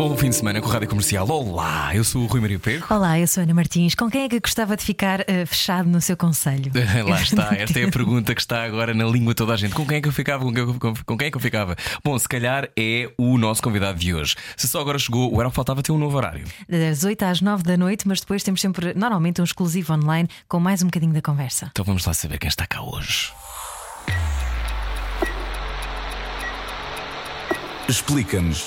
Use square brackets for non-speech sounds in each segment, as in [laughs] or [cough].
Bom fim de semana com a Rádio Comercial. Olá, eu sou o Rui Maria Pego. Olá, eu sou a Ana Martins. Com quem é que gostava de ficar eh, fechado no seu conselho? [laughs] Lá está, esta é a pergunta que está agora na língua de toda a gente. Com quem é que eu ficava? Com quem, com- com quem é que eu ficava? Bom, se calhar é o nosso convidado de hoje. Se só agora chegou, o Era Faltava ter um novo horário. Das 8 às 9 da noite, mas depois temos sempre, normalmente, um exclusivo online com mais um bocadinho da conversa. Então vamos lá saber quem está cá hoje. Explica-nos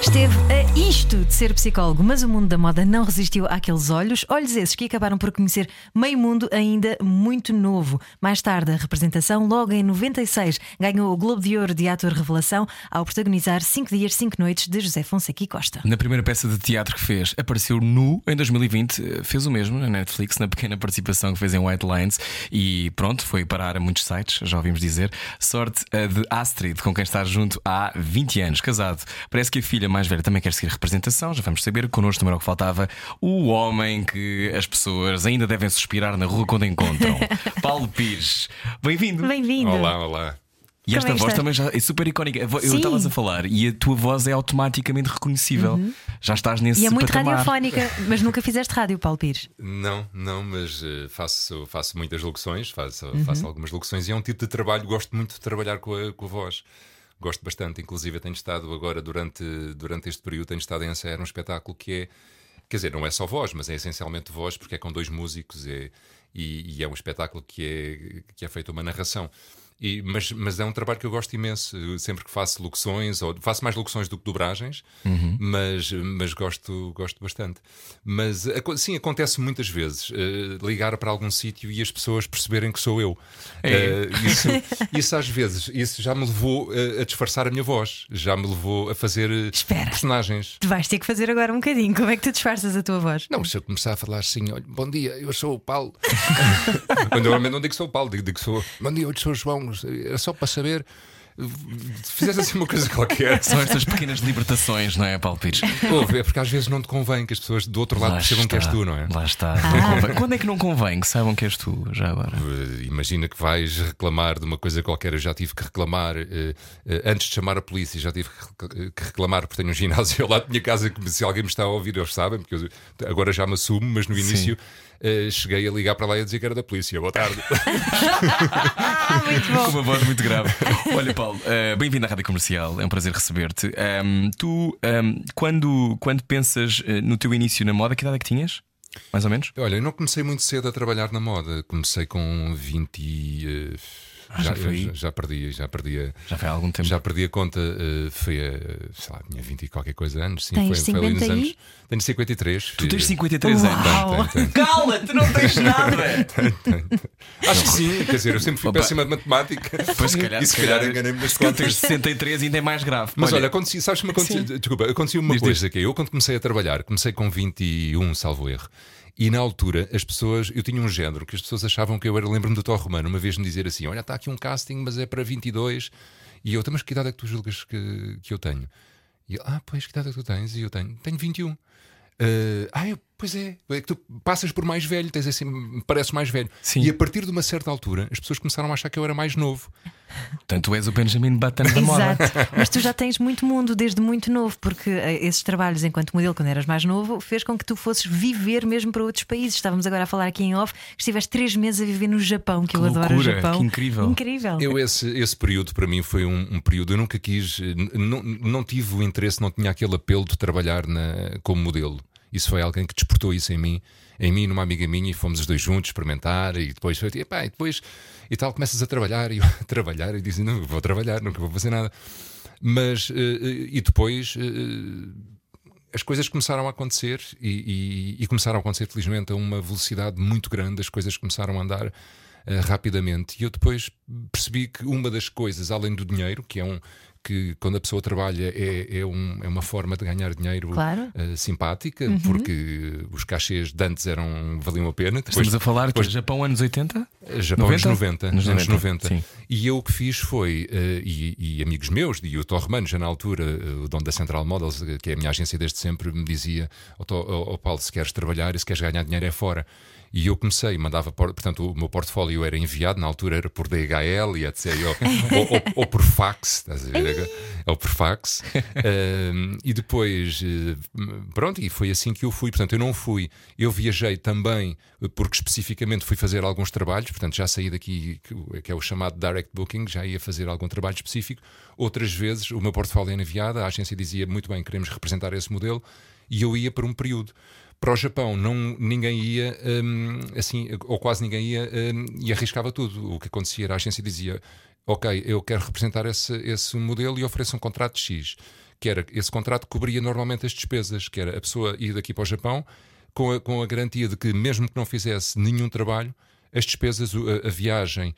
Esteve a isto de ser psicólogo, mas o mundo da moda não resistiu àqueles olhos, olhos esses que acabaram por conhecer meio mundo ainda muito novo. Mais tarde, a representação, logo em 96, ganhou o Globo de Ouro de Ator Revelação ao protagonizar 5 dias, 5 noites de José Fonseca e Costa. Na primeira peça de teatro que fez, apareceu nu em 2020, eh, fez o mesmo na Netflix, na pequena participação que fez em White Lines e pronto, foi parar a muitos sites, já ouvimos dizer. Sorte a de Astrid, com quem está junto há 20 anos, casado. Parece que a filha mais velha também quer seguir representação, já vamos saber. Connosco também era o que faltava, o homem que as pessoas ainda devem suspirar na rua quando encontram. [laughs] Paulo Pires, bem-vindo. Bem-vindo! Olá, olá. E esta é voz também já é super icónica. Eu estavas a falar e a tua voz é automaticamente reconhecível. Já estás nesse E é muito patamar. radiofónica, [laughs] mas nunca fizeste rádio, Paulo Pires. Não, não, mas eh, faço, faço muitas locuções, faço, Uhum. faço algumas locuções e é um tipo de trabalho, gosto muito de trabalhar com a, com a voz. Gosto bastante, inclusive tenho estado agora durante, durante este período, tenho estado a ensaiar um espetáculo que é, quer dizer, não é só voz, mas é essencialmente voz, porque é com dois músicos é, e, e é um espetáculo que é, que é feito uma narração. E, mas, mas é um trabalho que eu gosto imenso. Eu sempre que faço locuções, ou faço mais locuções do que dobragens, mas, mas gosto, gosto bastante. Mas aco- sim, acontece muitas vezes eh, ligar para algum sítio e as pessoas perceberem que sou eu. Eh, isso, [laughs] isso às vezes isso já me levou eh, a disfarçar a minha voz, já me levou a fazer eh, Espera. personagens. Tu vais ter que fazer agora um bocadinho. Como é que tu disfarças a tua voz? Não, se eu começar a falar assim, olha, bom dia, eu sou o Paulo. [laughs] Quando eu normalmente não digo que sou o Paulo, digo, digo que sou. Bom dia, eu sou o João. Era só para saber. Se fizesse assim uma coisa qualquer. São estas pequenas libertações, não é, Paulo Pires? Ouve, é porque às vezes não te convém que as pessoas do outro lado Lá percebam que és está, tu, não é? Lá está. Convém. Quando é que não convém que saibam que és tu, já agora? Eh, Imagina que vais reclamar de uma coisa qualquer. Eu já tive que reclamar eh, eh, antes de chamar a polícia, já tive que rec- que reclamar porque tenho um ginásio [laughs] ao lado da minha casa. Que se alguém me está a ouvir, eles sabem, porque eu agora já me assumo, mas no início eh, cheguei a ligar para lá e a dizer que era da polícia. Boa tarde. [laughs] [laughs] Com uma voz muito grave. Olha, Paulo, eh, bem-vindo à Rádio Comercial, é um prazer receber-te. Ahm, tu, ahm, quando, quando pensas eh, no teu início na moda, que idade é que tinhas? Mais ou menos? Olha, eu não comecei muito cedo a trabalhar na moda. Comecei com 20 e. Ah, já já, foi? já, já perdi, já perdi a, Já foi há algum tempo. Já perdi a conta, eh, foi a, sei lá, tinha 20 e qualquer coisa anos. Sim, Tens foi, foi ali nos 50 e? anos. Tenho 53. Tu tens 53 Uau. anos. Tenho, tenho. Cala-te, não tens nada! Acho que sim, quer dizer, eu sempre fui Opa. péssima de matemática. Pois se calhar, e se calhar enganei-me nas se calhar contas. tens 63 ainda é mais grave. Mas olha, acontecia, sabes que me acontecia, desculpa, acontecia uma Diz, coisa que é, eu quando comecei a trabalhar, comecei com 21, salvo erro. E na altura, as pessoas, eu tinha um género que as pessoas achavam que eu era, lembro-me do Tó Romano, uma vez me dizer assim: Olha, está aqui um casting, mas é para 22. E eu, "Então, mas que idade é que tu julgas que, que eu tenho? E ele, ah, pois, que idade é que tu tens? E eu tenho, tenho 21. "Ah, ah, eu, pois é, é que tu passas por mais velho, tens assim, parece mais velho. Sim. E a partir de uma certa altura, as pessoas começaram a achar que eu era mais novo. Portanto, tu és o Benjamin Button da moda. Exato. Mas tu já tens muito mundo desde muito novo, porque eh, esses trabalhos enquanto modelo, quando eras mais novo, fez com que tu fosses viver mesmo para outros países. Estávamos agora a falar aqui em off que estiveste três meses a viver no Japão, que, Que eu adoro o loucura, Japão. que incrível. Incrível. Eu, esse, esse período para mim foi um, um período. Eu nunca quis, não, não tive o interesse, não tinha aquele apelo de trabalhar na, como modelo. Isso foi alguém que despertou isso em mim, em mim e numa amiga minha, e fomos os dois juntos experimentar. E depois, foi, epá, e depois e tal, começas a trabalhar. E eu [laughs] a trabalhar, e dizem: Não, vou trabalhar, nunca vou fazer nada. Mas, eh, eh, e depois. eh, as coisas começaram a acontecer e, e, e, começaram a acontecer, felizmente, a uma velocidade muito grande. As coisas começaram a andar rapidamente. E eu depois percebi que uma das coisas, além do dinheiro, que é um, que quando a pessoa trabalha é, é, um, é uma forma de ganhar dinheiro claro. uh, simpática, uhum. porque os cachês de antes eram, valiam a pena. Depois, Estamos a falar depois, de Japão anos 80? Japão 90? anos 90. Anos 90. Anos 90. E eu o que fiz foi, uh, e, e, amigos meus, e o Torremano, já na altura, uh, o dono da Central Models, que é a minha agência desde sempre, me dizia: Ó oh, oh, Paulo, se queres trabalhar e se queres ganhar dinheiro é fora. E eu comecei, mandava, portanto, o meu portfólio era enviado, na altura era por DHL e etc. [laughs] ou, ou, ou, por fax, estás a ver? Ou por fax. uh, e depois, uh, pronto, e foi assim que eu fui. Portanto, eu não fui, eu viajei também, porque especificamente fui fazer alguns trabalhos, portanto, já saí daqui, que é o chamado direct booking, já ia fazer algum trabalho específico. Outras vezes, o meu portfólio era enviado, a agência dizia muito bem, queremos representar esse modelo, e eu ia por um período para o Japão não, ninguém ia, um, assim, ou quase ninguém ia, um, e arriscava tudo. O que acontecia era a agência dizia: Ok, eu quero representar esse, esse modelo e ofereço um contrato X. Que era, esse contrato cobria normalmente as despesas, que era a pessoa ir daqui para o Japão com a, com a garantia de que, mesmo que não fizesse nenhum trabalho, as despesas, a, a viagem,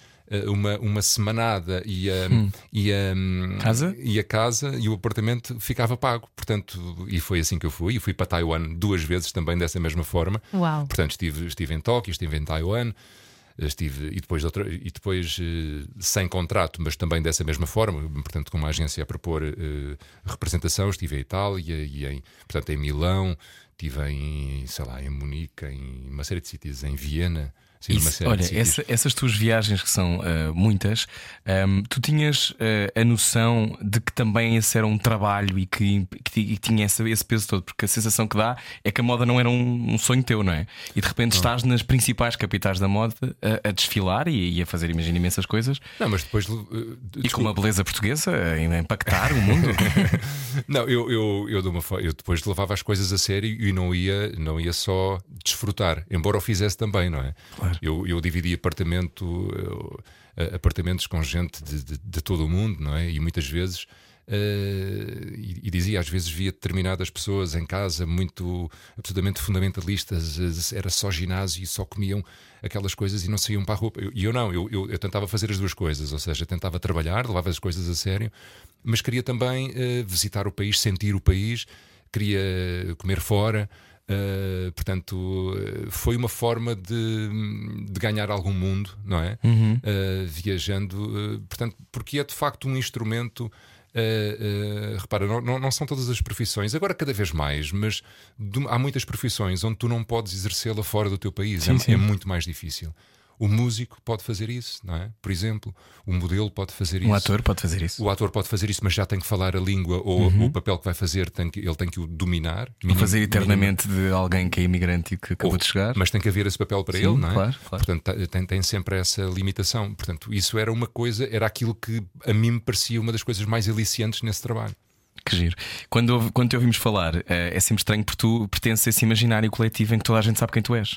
uma, uma semanada e a, hum. e, a, casa? e a casa e o apartamento ficava pago. Portanto, e foi assim que eu fui. E fui para Taiwan duas vezes também dessa mesma forma. Uau. Portanto, estive, estive em Tóquio, estive em Taiwan. Estive, e depois, outra, e depois uh, sem contrato, mas também dessa mesma forma, portanto, com uma agência a propor uh, representação, estive em Itália e em, portanto, em Milão, estive em, sei lá, em Munique, em uma série de sítios, em Viena. Sim, Isso, olha, essa, essas tuas viagens que são uh, muitas, um, ehm, tu tinhas uh, a noção de que também esse era um trabalho e que, que, tinha esse, esse, peso todo, porque a sensação que dá é que a moda não era um, um sonho teu, não é? E de repente não. estás nas principais capitais da moda a, a desfilar e, e, a fazer, imagina, imensas coisas. Não, mas depois. Uh, e com uma beleza portuguesa a impactar o mundo. [laughs] não, eu, eu, eu, uma, eu depois levava as coisas a sério e não ia, não ia só desfrutar, embora o fizesse também, não é? Claro. Eu, eu dividi apartamento, uh, apartamentos com gente de, de, de, todo o mundo, não é? E muitas vezes. Uh, e, e, dizia, às vezes via determinadas pessoas em casa muito absolutamente fundamentalistas, era só ginásio e só comiam aquelas coisas e não saíam para a roupa. E eu, eu, não, eu, eu, eu, tentava fazer as duas coisas, ou seja, tentava trabalhar, levava as coisas a sério, mas queria também uh, visitar o país, sentir o país, queria comer fora. Uh, portanto, foi uma forma de, de, ganhar algum mundo, não é? Uhum. Uh, viajando, uh, portanto, porque é de facto um instrumento. repara, não, não, não, são todas as profissões, agora cada vez mais, mas de, há muitas profissões onde tu não podes exercê-la fora do teu país, sim, é, sim. é muito mais difícil. O músico pode fazer isso, não é? Por exemplo, o modelo pode fazer isso. O ator pode fazer isso. O ator pode fazer isso, mas já tem que falar a língua ou uhum. o papel que vai fazer, tem que, ele tem que o dominar. Minim, fazer eternamente minim. de alguém que é imigrante e que acabou ou, de chegar. Mas tem que haver esse papel para Sim, ele, não é? Claro, claro. Portanto, tem, tem sempre essa limitação. Portanto, isso era uma coisa, era aquilo que a mim me parecia uma das coisas mais aliciantes nesse trabalho. Que giro. Quando, quando te ouvimos falar, é sempre estranho porque tu pertences a esse imaginário coletivo em que toda a gente sabe quem tu és.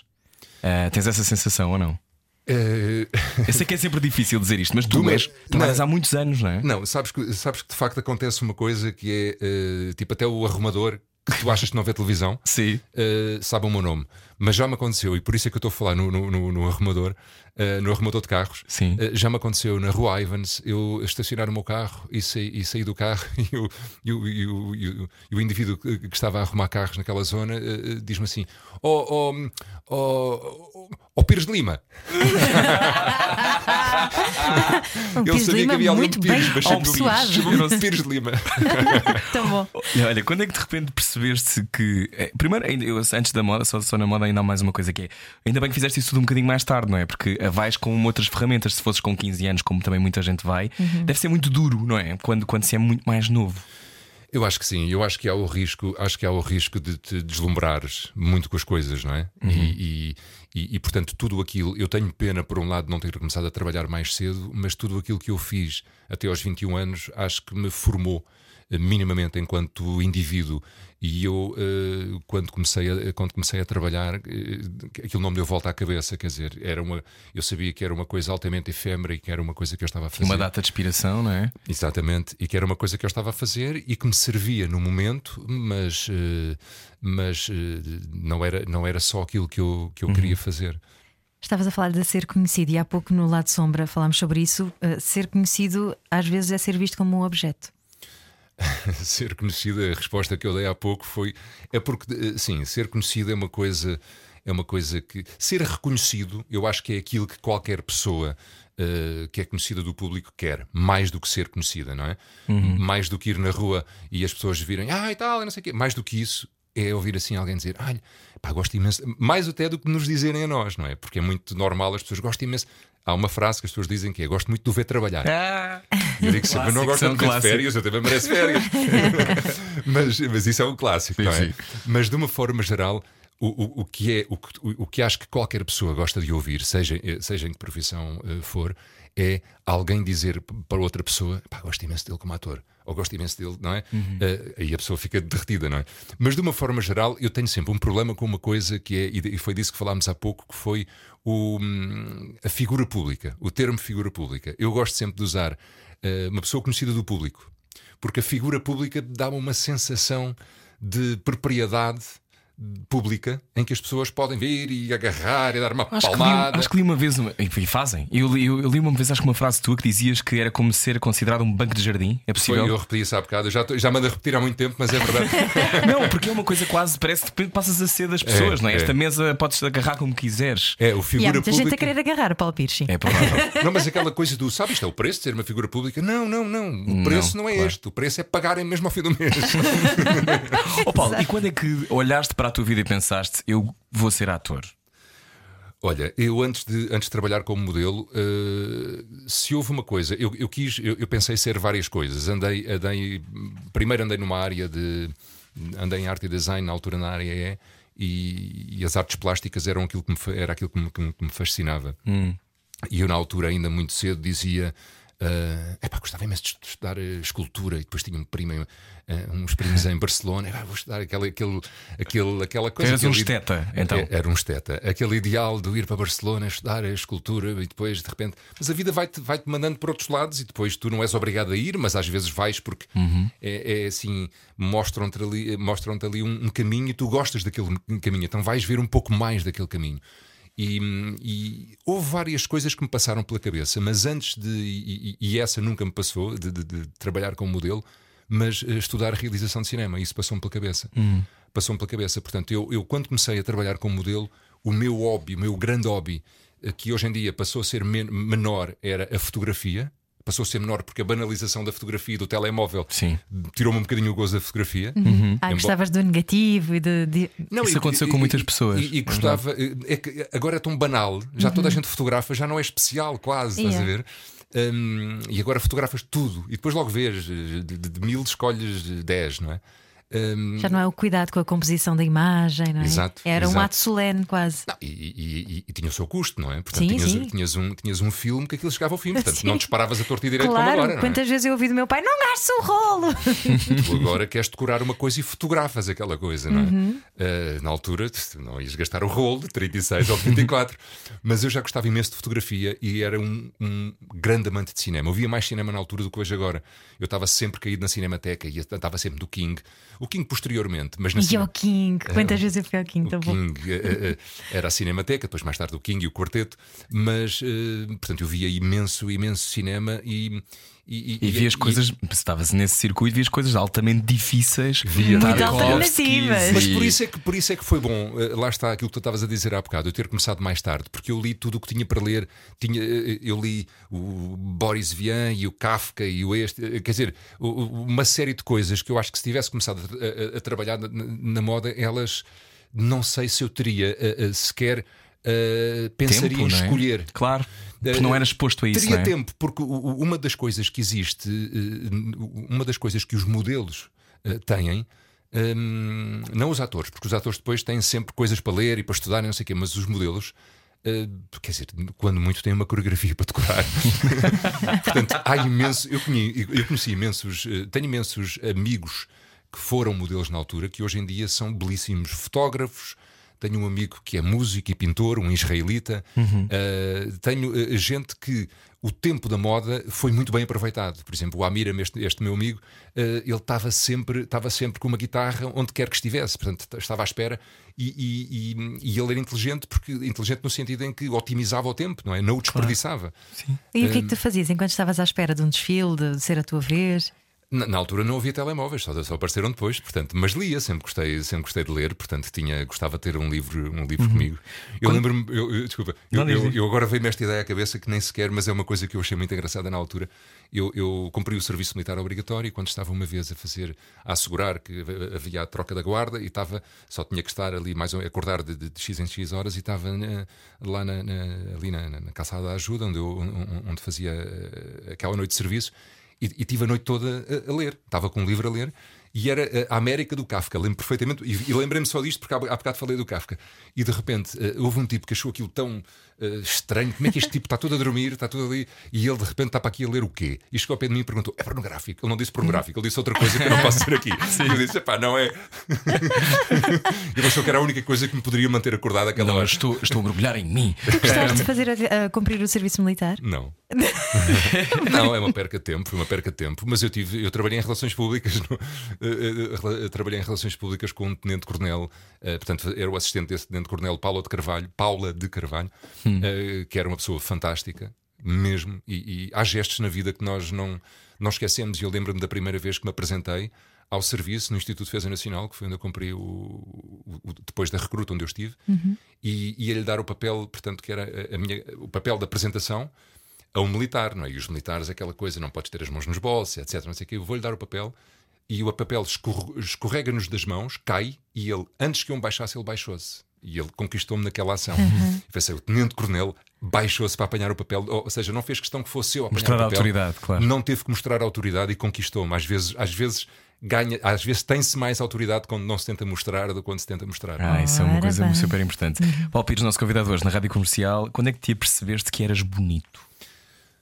Uh, tens essa sensação ou não? Uh... Eu sei que é sempre difícil dizer isto, mas tu és, trabalhas há muitos anos, não é? Não, sabes que, sabes que de facto acontece uma coisa que é uh, tipo até o arrumador que tu achas que não vê televisão [laughs] Sim. Uh, sabe o meu nome. Mas já me aconteceu, e por isso é que eu estou a falar no, no, no, no arrumador, uh, no arrumador de carros. Sim. Uh, já me aconteceu na rua Ivans eu estacionar o meu carro e sair e saí do carro [laughs] e o, e, o, indivíduo que estava a arrumar carros naquela zona diz-me assim: oh, oh, oh, oh, Pires de Lima. [laughs] Ele sabia Lima que havia muito Pires, mas sempre Pires. Pires de Lima. [laughs] Tão bom. Olha, quando é que de repente percebeste que. Eh, primeiro, eu, antes da moda, só, só na moda ainda há mais uma coisa que é. Ainda bem que fizeste isso tudo um bocadinho mais tarde, não é? Porque vais com outras ferramentas. Se fosses com 15 anos, como também muita gente vai, uhum. deve ser muito duro, não é? Quando, quando se é muito mais novo. Eu acho que sim, eu acho que há o risco, acho que há o risco de te deslumbrares muito com as coisas, não é? Uhum. E, e, E, e, portanto, tudo aquilo, eu tenho pena, por um lado, de não ter começado a trabalhar mais cedo, mas tudo aquilo que eu fiz até aos 21 anos acho que me formou eh, minimamente enquanto indivíduo e eu uh, quando comecei a, quando comecei a trabalhar uh, aquilo não me deu volta à cabeça quer dizer era uma eu sabia que era uma coisa altamente efêmera e que era uma coisa que eu estava a fazer uma data de inspiração não é exatamente e que era uma coisa que eu estava a fazer e que me servia no momento mas uh, mas não era não era só aquilo que eu que eu uhum. queria fazer Estavas a falar de ser conhecido e há pouco no lado sombra falámos sobre isso. ser conhecido às vezes é ser visto como um objeto. [laughs] ser conhecido, a resposta que eu dei há pouco foi é porque eh, sim, ser conhecido é uma coisa é uma coisa que ser reconhecido, eu acho que é aquilo que qualquer pessoa uh, que é conhecida do público quer, mais do que ser conhecida, não é? Uhum. Mais do que ir na rua e as pessoas virem, ah, e tal, não sei o quê. Mais do que isso é ouvir assim alguém dizer, olha, pá, gosto imenso, mais até do que nos dizerem a nós, não é? Porque é muito normal as pessoas gostam imenso. Há uma frase que as pessoas dizem que é: gosto muito de o ver trabalhar. Ah, eu digo sempre, não gosto de ter férias, eu também mereço férias. [laughs] mas, mas isso é um clássico, sim, não é? Sim. Mas de uma forma geral, o, o, o, que é, o, o que acho que qualquer pessoa gosta de ouvir, seja, seja em que profissão uh, for, é alguém dizer para outra pessoa: pá, gosto imenso dele como ator, ou gosto imenso dele, não é? Uhum. Uh, aí a pessoa fica derretida, não é? Mas de uma forma geral, eu tenho sempre um problema com uma coisa que é, e foi disso que falámos há pouco, que foi o, hum, a figura pública, o termo figura pública. Eu gosto sempre de usar uh, uma pessoa conhecida do público, porque a figura pública dá-me uma sensação de propriedade pública em que as pessoas podem vir e agarrar e dar uma acho palmada. Que li, acho que li uma vez, uma, e fazem. Eu li, eu, li uma vez, acho que uma frase tua que dizias que era como ser considerado um banco de jardim. É possível? Foi, eu repeti isso há bocado. Eu já, já mando a repetir há muito tempo, mas é verdade. [laughs] não, porque é uma coisa quase, parece que passas a ser das é, pessoas, é, não é? é? Esta mesa podes agarrar como quiseres. É, o figura e há muita pública... gente a querer agarrar, Paulo Pires, sim. É provável. [laughs] não, mas aquela coisa do, sabe, isto é o preço de ser uma figura pública? Não, não, não. O preço não, não é claro. este. O preço é pagarem mesmo ao fim do mês. [laughs] oh, Paulo, Exato. e quando é que olhaste para a tua vida e pensaste? pensaste, eu vou ser ator? Olha, eu antes de, antes de trabalhar como modelo, uh, se houve uma coisa, eu, eu quis, eu, eu, pensei ser várias coisas. Andei, andei, primeiro andei numa área de. Andei em arte e design, na altura na área E, e, e as artes plásticas eram aquilo que me, era aquilo que me, que me fascinava. Hum. E eu, na altura, ainda muito cedo, dizia: Uh, epá, gostava imenso de estudar uh, escultura e depois tinha um primo, uh, uns primos em Barcelona. Epá, vou estudar aquele, aquele, aquele, aquela coisa. Eras um esteta, então. Era, era um esteta. Aquele ideal de ir para Barcelona estudar a escultura e depois de repente. Mas a vida vai-te vai -te mandando por outros lados e depois tu não és obrigado a ir, mas às vezes vais porque uhum. é, é, assim, mostram-te ali, mostram ali um, um caminho e tu gostas daquele caminho, então vais ver um pouco mais daquele caminho. E, e, houve várias coisas que me passaram pela cabeça, mas antes de. E, e essa nunca me passou, de, de, de, trabalhar como modelo, mas eh, estudar realização de cinema. Isso passou-me pela cabeça. Hum. Passou-me pela cabeça. Portanto, eu, eu, quando comecei a trabalhar como modelo, o meu hobby, o meu grande hobby, eh, que hoje em dia passou a ser men menor, era a fotografia passou a ser menor porque a banalização da fotografia e do telemóvel tirou-me um bocadinho o gozo da fotografia. Uhum. uhum. Ah, gostavas do negativo e de. de... Não, Isso e, aconteceu e, com muitas pessoas. E, e gostava. É que agora é tão banal, já uhum. toda a gente fotografa, já não é especial, quase, yeah. estás a ver? Um, e agora fotografas tudo e depois logo vês de, de, de mil escolhes dez, não é? Um... Já não é o cuidado com a composição da imagem, não é? Exato, Era exato. um ato solene, quase. Não, e, e, e, tinha o seu custo, não é? Portanto, sim, tinhas, sim. Tinhas, um, tinhas um filme que aquilo chegava ao fim, portanto, [laughs] sim. não disparavas a torta e direito claro, como agora. Quantas é? vezes eu ouvi do meu pai, não gastes o rolo! [laughs] tu agora queres decorar uma coisa e fotografas aquela coisa, não é? Uhum. Uh, na altura, não ias gastar o rolo de 36 ou 34, [laughs] mas eu já gostava imenso de fotografia e era um, um grande amante de cinema. Eu via mais cinema na altura do que hoje agora. Eu estava sempre caído na Cinemateca e estava sempre do King. O King posteriormente mas na e o King, quantas vezes eu fui ao King? O King uh, uh, era a Cinemateca, depois mais tarde o King e o Quarteto, mas portanto eu via imenso, imenso cinema e. E, e, e vias e, coisas, estavas nesse circuito, vias coisas altamente difíceis, via muito alternativas. Mas por isso, é que, por isso é que foi bom, lá está aquilo que tu estavas a dizer há bocado, eu ter começado mais tarde, porque eu li tudo o que tinha para ler. Tinha, eu li o Boris Vian e o Kafka e o este, quer dizer, uma série de coisas que eu acho que se tivesse começado a, a, a trabalhar na, na, moda, elas não sei se eu teria sequer. Uh, pensaria Tempo, em é? escolher. Claro. Porque não era exposto a isso. Teria é? tempo, porque uma das coisas que existe, uma das coisas que os modelos têm não os atores, porque os atores depois têm sempre coisas para ler e para estudar, não sei o quê, mas os modelos. Uh, quer dizer, quando muito têm uma coreografia para decorar. [laughs] Portanto, há imenso. Eu conheci, eu conheci imensos. Uh, tenho imensos amigos que foram modelos na altura, que hoje em dia são belíssimos fotógrafos. Tenho um amigo que é músico e pintor, um israelita. Uhum. Uh, tenho uh, gente que o tempo da moda foi muito bem aproveitado. Por exemplo, o Amir, este, este meu amigo, uh, ele estava sempre, estava sempre com uma guitarra onde quer que estivesse, portanto, estava à espera. E, e, e, e ele era inteligente, porque inteligente no sentido em que otimizava o tempo, não é? Não o desperdiçava. Claro. E o que é que tu fazias enquanto estavas à espera de um desfile, de ser a tua vez? Na, na, altura não havia telemóveis, só, só, apareceram depois, portanto, mas lia, sempre gostei, sempre gostei de ler, portanto, tinha, gostava de ter um livro, um livro uhum. comigo. Eu Quando... lembro-me, eu, eu, desculpa, eu, eu, eu, agora veio-me esta ideia à cabeça que nem sequer, mas é uma coisa que eu achei muito engraçada na altura. Eu, eu cumpri o serviço militar obrigatório e quando estava uma vez a fazer, a assegurar que havia a troca da guarda e estava, só tinha que estar ali mais acordar de, de, de X em X horas e estava na, lá na, na, ali na, na, calçada da ajuda, onde, eu, onde fazia eh, aquela noite de serviço e, e tive a noite toda a, a ler. Estava com um livro a ler e era eh, a América do Kafka. Lembro perfeitamente, e, lembrei-me só disto porque há, há bocado falei do Kafka. E de repente uh, houve um tipo que achou aquilo tão uh, estranho. Como é que este tipo está todo a dormir, está tudo ali, e ele de repente está para aqui a ler o quê? E chegou ao pé de mim e perguntou: é pornográfico? Ele não disse pornográfico, ele disse outra coisa que eu não posso dizer aqui. Sim. [laughs] Eu disse: pá, não é. [laughs] ele achou que era a única coisa que me poderia manter acordado aquela não, hora. Estou, estou a mergulhar em mim. Gostaste de fazer a, a, cumprir o serviço militar? Não. [laughs] não, é uma perca de tempo, foi uma perca de tempo. Mas eu tive, eu trabalhei em relações públicas. No, uh, trabalhei em relações públicas com um tenente-coronel, uh, portanto, era o assistente desse tenente-coronel, Paula de Carvalho, Paula de Carvalho, hum. uh, que era uma pessoa fantástica, mesmo. E, e, há gestos na vida que nós não, não esquecemos. E eu lembro-me da primeira vez que me apresentei ao serviço no Instituto de Defesa Nacional, que foi onde eu cumpri o, o, o depois da recruta onde eu estive, uhum. e, e ele dar o papel, portanto, que era a, a minha, o papel da apresentação a um militar, não é? E os militares, aquela coisa, não podes ter as mãos nos bolsos, etc. Não sei o quê. Eu vou-lhe dar o papel e o papel escorrega-nos das mãos, cai, e ele, antes que eu me baixasse, ele baixou-se. E ele conquistou-me naquela ação. Uhum. E pensei, o tenente-coronel baixou-se para apanhar o papel, ou seja, não fez questão que fosse eu a mostrar o papel, a autoridade, claro. Não teve que mostrar a autoridade e conquistou-me. Às vezes, às vezes ganha, às vezes tem-se mais autoridade quando não se tenta mostrar do que quando se tenta mostrar. Ah, isso é uma coisa bem. super importante. Uhum. Paulo Pires, nosso convidado hoje na rádio comercial, quando é que te apercebeste que eras bonito?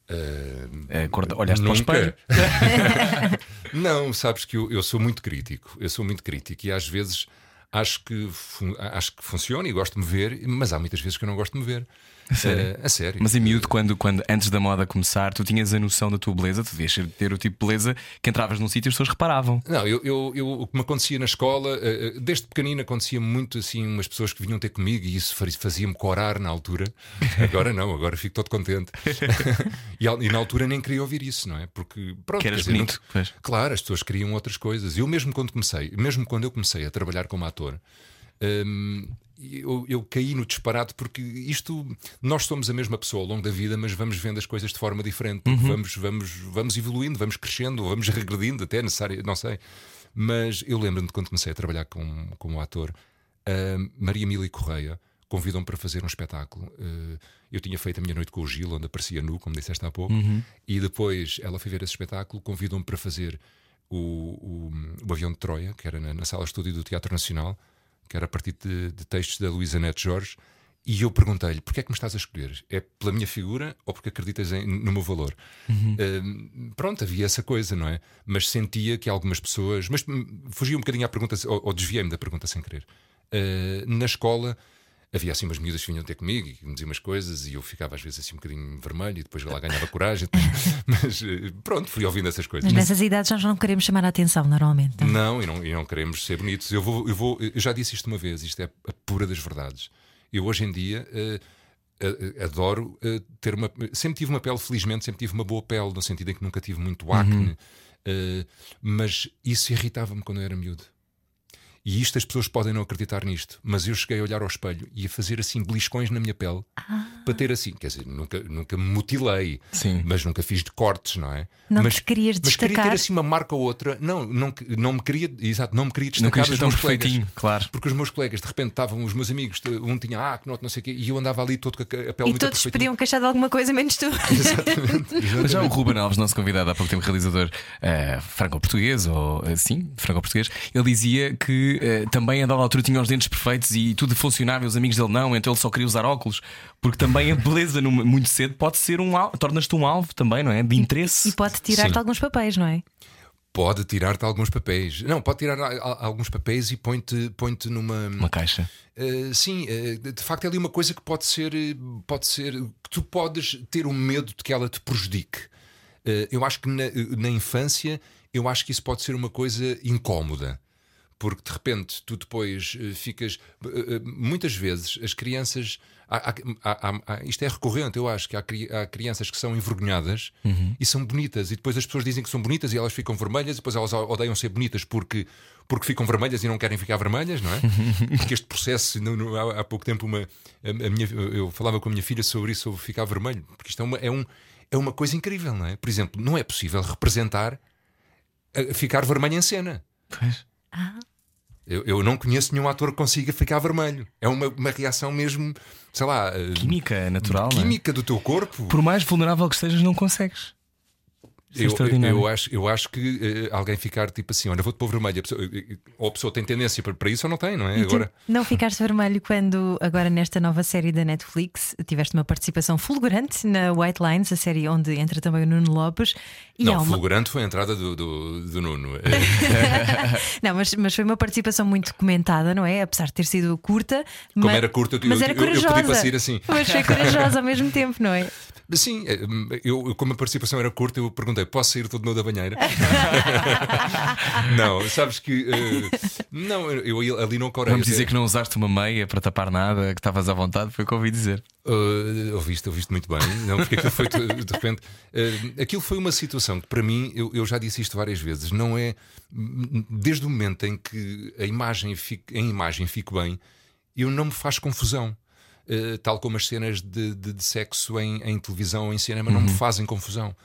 Uh, é, olhaste nunca. para o espelho? [laughs] não, sabes que eu, eu, sou muito crítico. Eu sou muito crítico e às vezes acho que, acho que funciona e gosto de me ver, mas há muitas vezes que eu não gosto de me ver. A sério? Uh, a sério. Mas em miúdo, quando, quando antes da moda começar, tu tinhas a noção da tua beleza, tu devias ter o tipo de beleza que entravas num sítio e as pessoas reparavam. Não, eu, eu, eu, o que me acontecia na escola, uh, desde pequenino acontecia muito assim, umas pessoas que vinham ter comigo e isso fazia-me corar na altura. [laughs] Agora não, agora fico todo contente. [laughs] e, e, na altura nem queria ouvir isso, não é? Porque pronto, que eras dizer, bonito, não, claro, as pessoas queriam outras coisas. Eu mesmo quando comecei, mesmo quando eu comecei a trabalhar como ator. Um, eu, eu, caí no disparate porque isto nós somos a mesma pessoa ao longo da vida, mas vamos vendo as coisas de forma diferente. Uhum. Vamos, vamos, vamos evoluindo, vamos crescendo, vamos regredindo até necessário, não sei. Mas eu lembro-me de quando comecei a trabalhar como, como ator, uh, Maria Mili Correia convidou-me para fazer um espetáculo. Uh, eu tinha feito a minha noite com o Gil, onde aparecia nu, como disseste há pouco, uhum. e depois ela foi ver esse espetáculo, convidou-me para fazer o, o, o, Avião de Troia, que era na, na sala de estúdio do Teatro Nacional que era a partir de, de textos da Luísa Neto Jorge, e eu perguntei-lhe: porquê é que me estás a escolher? É pela minha figura ou porque acreditas em, no meu valor? Uhum. Uh, pronto, havia essa coisa, não é? Mas sentia que algumas pessoas. Mas fugia um bocadinho à pergunta, ou, ou desviei-me da pergunta sem querer. Uh, na escola havia assim umas miúdas que vinham ter comigo e me diziam umas coisas e eu ficava às vezes assim um bocadinho vermelho e depois lá ganhava coragem. [laughs] mas eh, pronto, fui ouvindo essas coisas. Mas nessas idades nós não queremos chamar a atenção normalmente. Não, não e, não, e não queremos ser bonitos. Eu, vou, eu, vou, eu já disse isto uma vez, isto é a pura das verdades. Eu hoje em dia. Uh, adoro uh, ter uma. Sempre tive uma pele, felizmente, sempre tive uma boa pele, no sentido em que nunca tive muito acne, uhum. uh, mas isso irritava-me quando eu era miúdo. E isto as pessoas podem não acreditar nisto, mas eu cheguei a olhar ao espelho e a fazer assim beliscões na minha pele para ter assim, quer dizer, nunca, nunca me mutilei, Sim. mas nunca fiz de cortes, não é? Não mas, te querias mas queria destacar? ter assim uma marca ou outra, não, não, não me queria, exato, não me queria Não destacar ser tão meus colegas. perfeitinho, claro. Porque os meus colegas, de repente, estavam os meus amigos, um tinha ah, que não sei o quê, e eu andava ali todo com a pele E muito todos perfeitinha. podiam queixar de alguma coisa, menos tu. [laughs] Exatamente, Mas já o exatamente. Ruben Alves, nosso convidado há pouco tempo, realizador eh, franco-português, ou assim, franco-português, ele dizia que eh, também a dada altura tinha os dentes perfeitos e tudo funcionava, e os amigos dele não, então ele só queria usar óculos, porque também a beleza num- muito cedo pode ser um alvo, tornas-te um alvo também, não é? De interesse. E pode tirar-te alguns papéis, não é? Pode tirar-te alguns papéis. Não, pode tirar alguns papéis e põe-te põe numa. Uma caixa. Uh, sim, uh, de facto é ali uma coisa que pode ser, uh, pode ser que tu podes ter o medo de que ela te prejudique. Uh, eu acho que na, na infância eu acho que isso pode ser uma coisa incómoda. Porque de repente tu depois uh, ficas. uh, uh, muitas vezes as crianças. há- há- há- há- isto é recorrente, eu acho que há, cri- há crianças que são envergonhadas e são bonitas, e depois as pessoas dizem que são bonitas e elas ficam vermelhas, e depois elas odeiam ser bonitas porque, porque ficam vermelhas e não querem ficar vermelhas, não é? [laughs] Porque este processo, no- no- há, há pouco tempo, uma, a, a minha, eu falava com a minha filha sobre isso, sobre ficar vermelho, porque isto é uma, é, um, é uma coisa incrível, não é? Por exemplo, não é possível representar a- ficar vermelho em cena. Pois. Eu, eu não conheço nenhum ator que consiga ficar vermelho. É uma, uma reação mesmo, sei lá, eh, Química natural, não é? química do teu corpo. Por mais vulnerável que estejas, não consegues. É Eu, extraordinário. eu acho, eu acho que eh, alguém ficar tipo assim, olha, vou-te pôr vermelho. A pessoa- eh, ou a pessoa tem tendência para, para isso ou não tem, não é? E Agora, não ficaste vermelho quando, agora nesta nova série da Netflix, tiveste uma participação fulgurante na White Lines, a série onde entra também o Nuno Lopes. E não, uma... fulgurante foi a entrada do, do, do Nuno. Eh, [laughs] [laughs] Não, mas, mas foi uma participação muito comentada, não é? Apesar de ter sido curta. Como mas, era curta, eu- mas eu- era eu- eu pedi corajosa. para sair assim. Mas foi corajosa ao mesmo [laughs] tempo, não é? Sim, eh, eu, eu, como a participação era curta, eu perguntei: posso sair todo nu da banheira? [laughs] não, sabes que. eh, não, eu eu ali não corei. Vamos dizer que não usaste uma meia para tapar nada, que estavas à vontade, foi o que ouvi dizer. Uh, ouviste, ouviste muito bem. Não, porque aquilo foi de repente. uh, aquilo foi uma situação que, para mim, eu, eu já disse isto várias vezes, não é. Desde o momento em que a imagem fica, em imagem fico bem, eu não me faz confusão. Uh, tal como as cenas de, de- de sexo em, em televisão ou em cinema não me fazem confusão.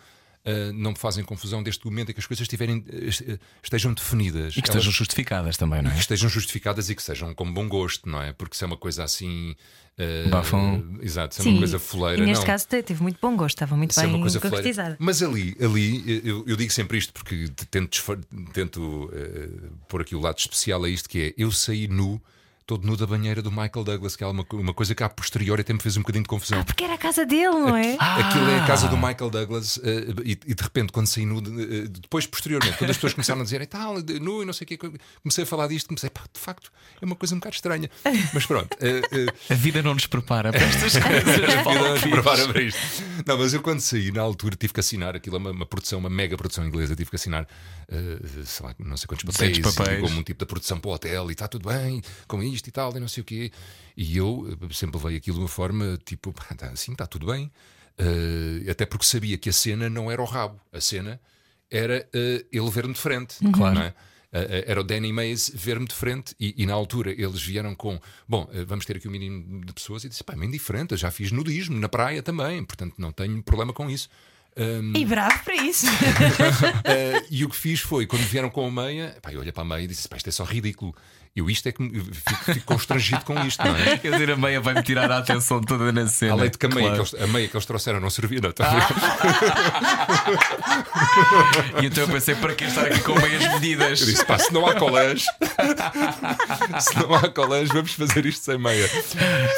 Uh, não me fazem confusão desde o momento em que as coisas estiverem, uh, estejam definidas. E que Elas- estejam justificadas também, não é? que estejam justificadas e que sejam com bom gosto, não é? Porque se é uma coisa assim. uh, Bafão. Exato, se é uma coisa foleira. e neste não. caso te- teve muito bom gosto, estava muito Se é bem uma coisa foleira. concretizada. Mas ali, ali eu, eu digo sempre isto porque tento, tento eh, pôr aqui o lado especial a isto que é eu saí nu, todo nu da banheira do Michael Douglas, que é uma, uma coisa que a posteriori até me fez um bocadinho de confusão. Porque era a casa dele, não é? Aquilo é a casa do Michael Douglas eh, e, e de repente, quando saí nu, de- eh, depois, posteriormente, quando as pessoas começaram a dizer "E tal, de- nu e não sei o quê, comecei a falar disto, comecei, pá, de facto, é uma coisa um bocado estranha. Mas pronto. eh, A vida não nos prepara para estas [laughs] coisas. Vida Paulo não nos prepara para isto. Não, mas eu quando saí, na altura, tive que assinar aquilo, é uma, uma produção, uma mega produção inglesa, tive que assinar, sei lá, não sei quantos papéis, papéis. como um tipo da produção para o hotel, e está tudo bem, com isto e tal, e não sei o quê. E eu eh, sempre levei aquilo de uma forma tipo, pá, tá, assim, está tudo bem. Eh, até porque sabia que a cena não era o rabo, a cena era eh, ele ver-me de frente. Claro. não é? Era o Danny Mays ver-me de frente e, e na altura eles vieram com bom, vamos ter aqui um mínimo de pessoas e disse, pá, é indiferente, eu já fiz nudismo na praia também, portanto não tenho problema com isso. Ahm, E bravo para isso. [laughs] eh, e o que fiz foi, quando vieram com a meia, pá, eu olhei para a meia e disse, pá, isto é só ridículo. Eu isto é que me- fico, fico constrangido com isto, não é? [laughs] Quer dizer, a meia vai-me tirar a atenção toda na cena. A leite que a meia, Claro. que eles, a meia que eles trouxeram não servia, não, está a ver? E então eu pensei, para que estar aqui com meias medidas? Eu disse, pá, se não há colãs, se não há colãs, vamos fazer isto sem meia.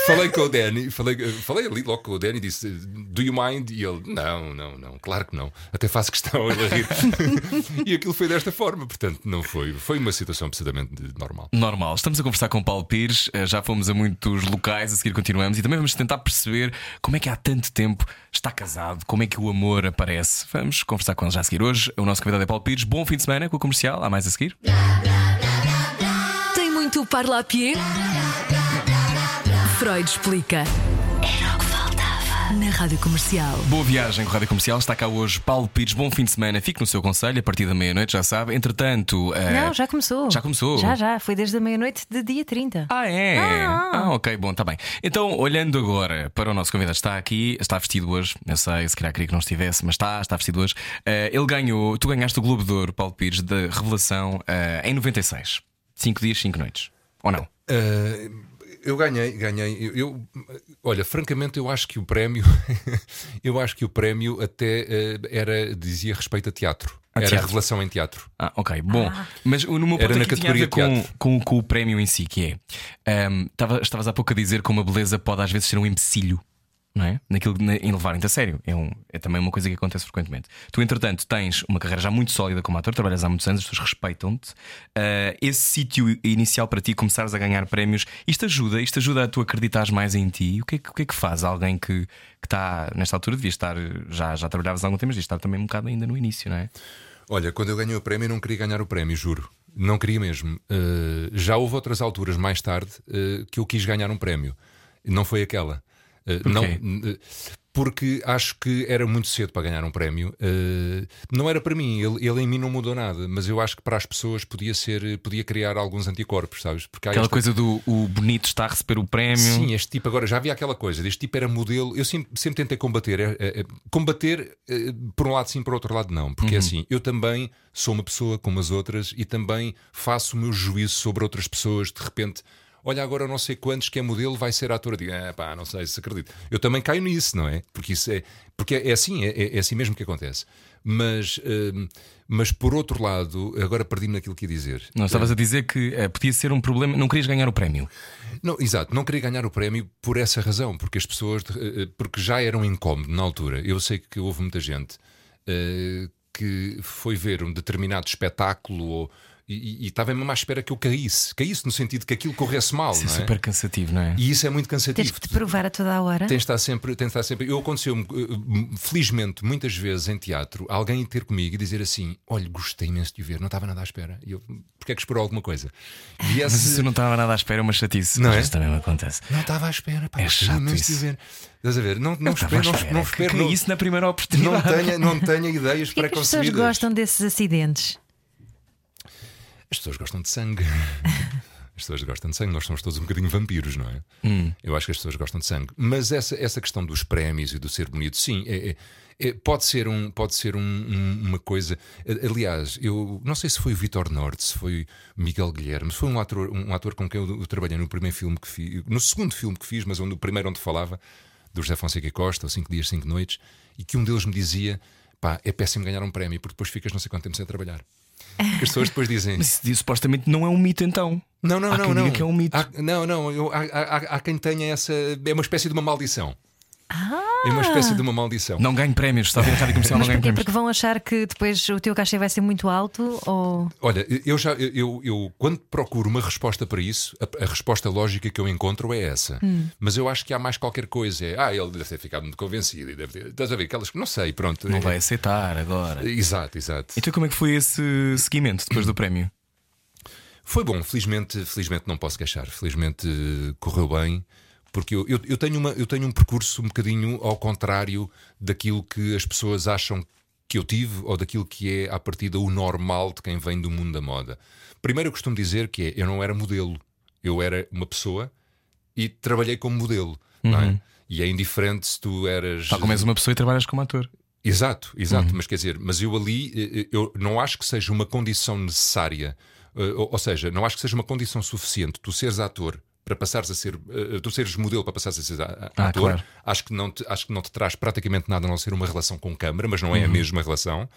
Falei com o Danny, falei, falei ali logo com o Danny, disse, do you mind? E ele, não, não, não, claro que não. Até faço questão ele a rir. [laughs] e aquilo foi desta forma, portanto, não foi. Foi uma situação absolutamente normal. Normal, estamos a conversar com o Paulo Pires, eh, já fomos a muitos locais, a seguir continuamos e também vamos tentar perceber como é que há tanto tempo está casado, como é que o amor aparece. Vamos conversar com ele já a seguir hoje. O nosso convidado é Paulo Pires. Bom fim de semana com o comercial. Há mais a seguir? Tem muito parlapié? Freud explica. Era o que. Na Rádio Comercial. Boa viagem com a Rádio Comercial. Está cá hoje Paulo Pires. Bom fim de semana. Fique no seu conselho a partir da meia-noite, já sabe. Entretanto. eh, Não, já começou. Já começou? Já, já. Foi desde a meia-noite de dia 30. Ah, é? Ah. Ah, ok, bom, está bem. Então, olhando agora para o nosso convidado, está aqui, está vestido hoje. Eu sei, se calhar queria que não estivesse, mas está, está vestido hoje. Eh, ele ganhou, tu ganhaste o Globo de Ouro, Paulo Pires, da Revelação eh, em 96. Cinco dias, cinco noites. Ou não? Uh, eu ganhei, ganhei. Eu, eu- olha, francamente, eu acho que o prémio, [laughs] eu acho que o prémio até uh, era dizia respeito a teatro. A era teatro. revelação em teatro. Ah, ok, bom. Mas o- no meu Era na aqui tinha a ver categoria com, com, com o prémio em si, que é. ehm, tava- estavas há pouco a dizer como a beleza pode às vezes ser um empecilho. Não é? Naquilo, na- em levarem-te a sério. É, um- é também uma coisa que acontece frequentemente. Tu, entretanto, tens uma carreira já muito sólida como ator, trabalhas há muitos anos, as pessoas respeitam-te. Ah, esse sítio inicial para ti, começares a ganhar prémios, isto ajuda, isto ajuda a tu acreditares mais em ti. O que é o que, é que faz alguém que, que está, nesta altura, devia estar, já, já trabalhavas há algum tempo, mas devia estar também um bocado ainda no início, não é? Olha, quando eu ganhei o prémio, eu não queria ganhar o prémio, juro. Não queria mesmo. Uh, já houve outras alturas mais tarde uh, que eu quis ganhar um prémio. Não foi aquela. Uh, não, uh, porque acho que era muito cedo para ganhar um prémio. Uh, não era para mim, ele, ele em mim não mudou nada, mas eu acho que para as pessoas podia ser, podia criar alguns anticorpos, sabes? Porque Aquela esta- coisa do o bonito está a receber o prémio. Sim, este tipo agora já havia aquela coisa, este tipo era modelo. Eu sempre, sempre tentei combater. é, é, combater é, por um lado sim, por outro lado não. Porque é assim, eu também sou uma pessoa como as outras e também faço o meu juízo sobre outras pessoas. De repente, olha, agora não sei quantos que é modelo, vai ser ator. Digo, ah, pá, não sei se acredito. Eu também caio nisso, não é? Porque isso é, porque é, é assim, é, é assim mesmo que acontece. Mas, hum, mas por outro lado, agora perdi-me naquilo que ia dizer. Não, estavas a dizer que eh, podia ser um problema, não querias ganhar o prémio. Não, exato, não queria ganhar o prémio por essa razão, porque as pessoas, eh, eh, porque já era um incómodo na altura. Eu sei que houve muita gente eh, que foi ver um determinado espetáculo ou- e, e- e estava mesmo à espera que eu caísse. Caísse no sentido que aquilo corresse mal, Isso é não é? super cansativo, não é? E isso é muito Tens cansativo. que te provar a toda a hora. Tens de estar sempre, tens de estar sempre. Eu aconteceu-me, eh, felizmente, muitas vezes em teatro, alguém ir ter comigo e dizer assim: Olha, gostei imenso de o ver, não estava nada à espera. E eu, porque é que esperou alguma coisa? E Mas esse- isso não estava nada à espera, é uma chatice. Não é? vezes também me acontece. Não estava à espera, pá, É gostei chato imenso de isso. ver. Estás a ver? Não, não espero, não, espera não que espero. Não, caísse na primeira não oportunidade. tenha, não tenha [laughs] ideias Porquê que as pessoas gostam desses acidentes? As pessoas gostam de sangue. [laughs] As pessoas gostam de sangue, nós somos todos um bocadinho vampiros, não é? Hum. Eu acho que as pessoas gostam de sangue. Mas essa, essa questão dos prémios e do ser bonito, sim, é- é- é- pode ser, um, pode ser um- um- uma coisa. Aliás, eu não sei se foi o Vitor Norte, se foi Miguel Guilherme, se foi um ator, um ator com quem eu, trabalhei no primeiro filme que fiz, no segundo filme que fiz, mas o primeiro onde falava, do José Fonseca Costa, o 5 dias, 5 noites, e que um deles me dizia: pá, é péssimo ganhar um prémio, porque depois ficas não sei quanto tempo sem trabalhar. [laughs] Porque as pessoas depois dizem. Mas isso supostamente não é um mito, então. Não, não, Há não, quem não. diga que é um mito. Há- não, não. eu- há- há- há quem tenha essa. É uma espécie de uma maldição. Ah! É uma espécie de uma maldição. Não ganho prémios, está a ver a rádio comercial, não ganho porquê? prémios. Porque vão achar que depois o teu cachê vai ser muito alto ou. Olha, eu já. Eu, eu, eu, quando procuro uma resposta para isso, a, a resposta lógica que eu encontro é essa. Hum. Mas eu acho que há mais qualquer coisa. É, ah, ele deve ter ficado muito convencido. E deve ter, estás a ver? Aquelas que não sei, pronto. Não É- vai aceitar agora. Exato, exato. Então, como é que foi esse seguimento depois do prémio? Foi bom, felizmente, felizmente não posso queixar. Felizmente eh, correu bem, porque eu, eu, eu tenho uma, eu tenho um percurso um bocadinho ao contrário daquilo que as pessoas acham que eu tive ou daquilo que é, à partida, o normal de quem vem do mundo da moda. Primeiro, eu costumo dizer que é, eu não era modelo, eu era uma pessoa e trabalhei como modelo, não é? E é indiferente se tu eras. Tal como és uma pessoa e trabalhas como ator. Exato, exato, mas quer dizer, mas eu ali eh, eh, eu não acho que seja uma condição necessária, eh, ou seja, não acho que seja uma condição suficiente tu seres ator para passares a ser, eh, tu seres modelo para passares a ser a- Ah, ator. claro. Acho que não te, acho que não te traz praticamente nada a não ser uma relação com câmara, mas não é a mesma relação.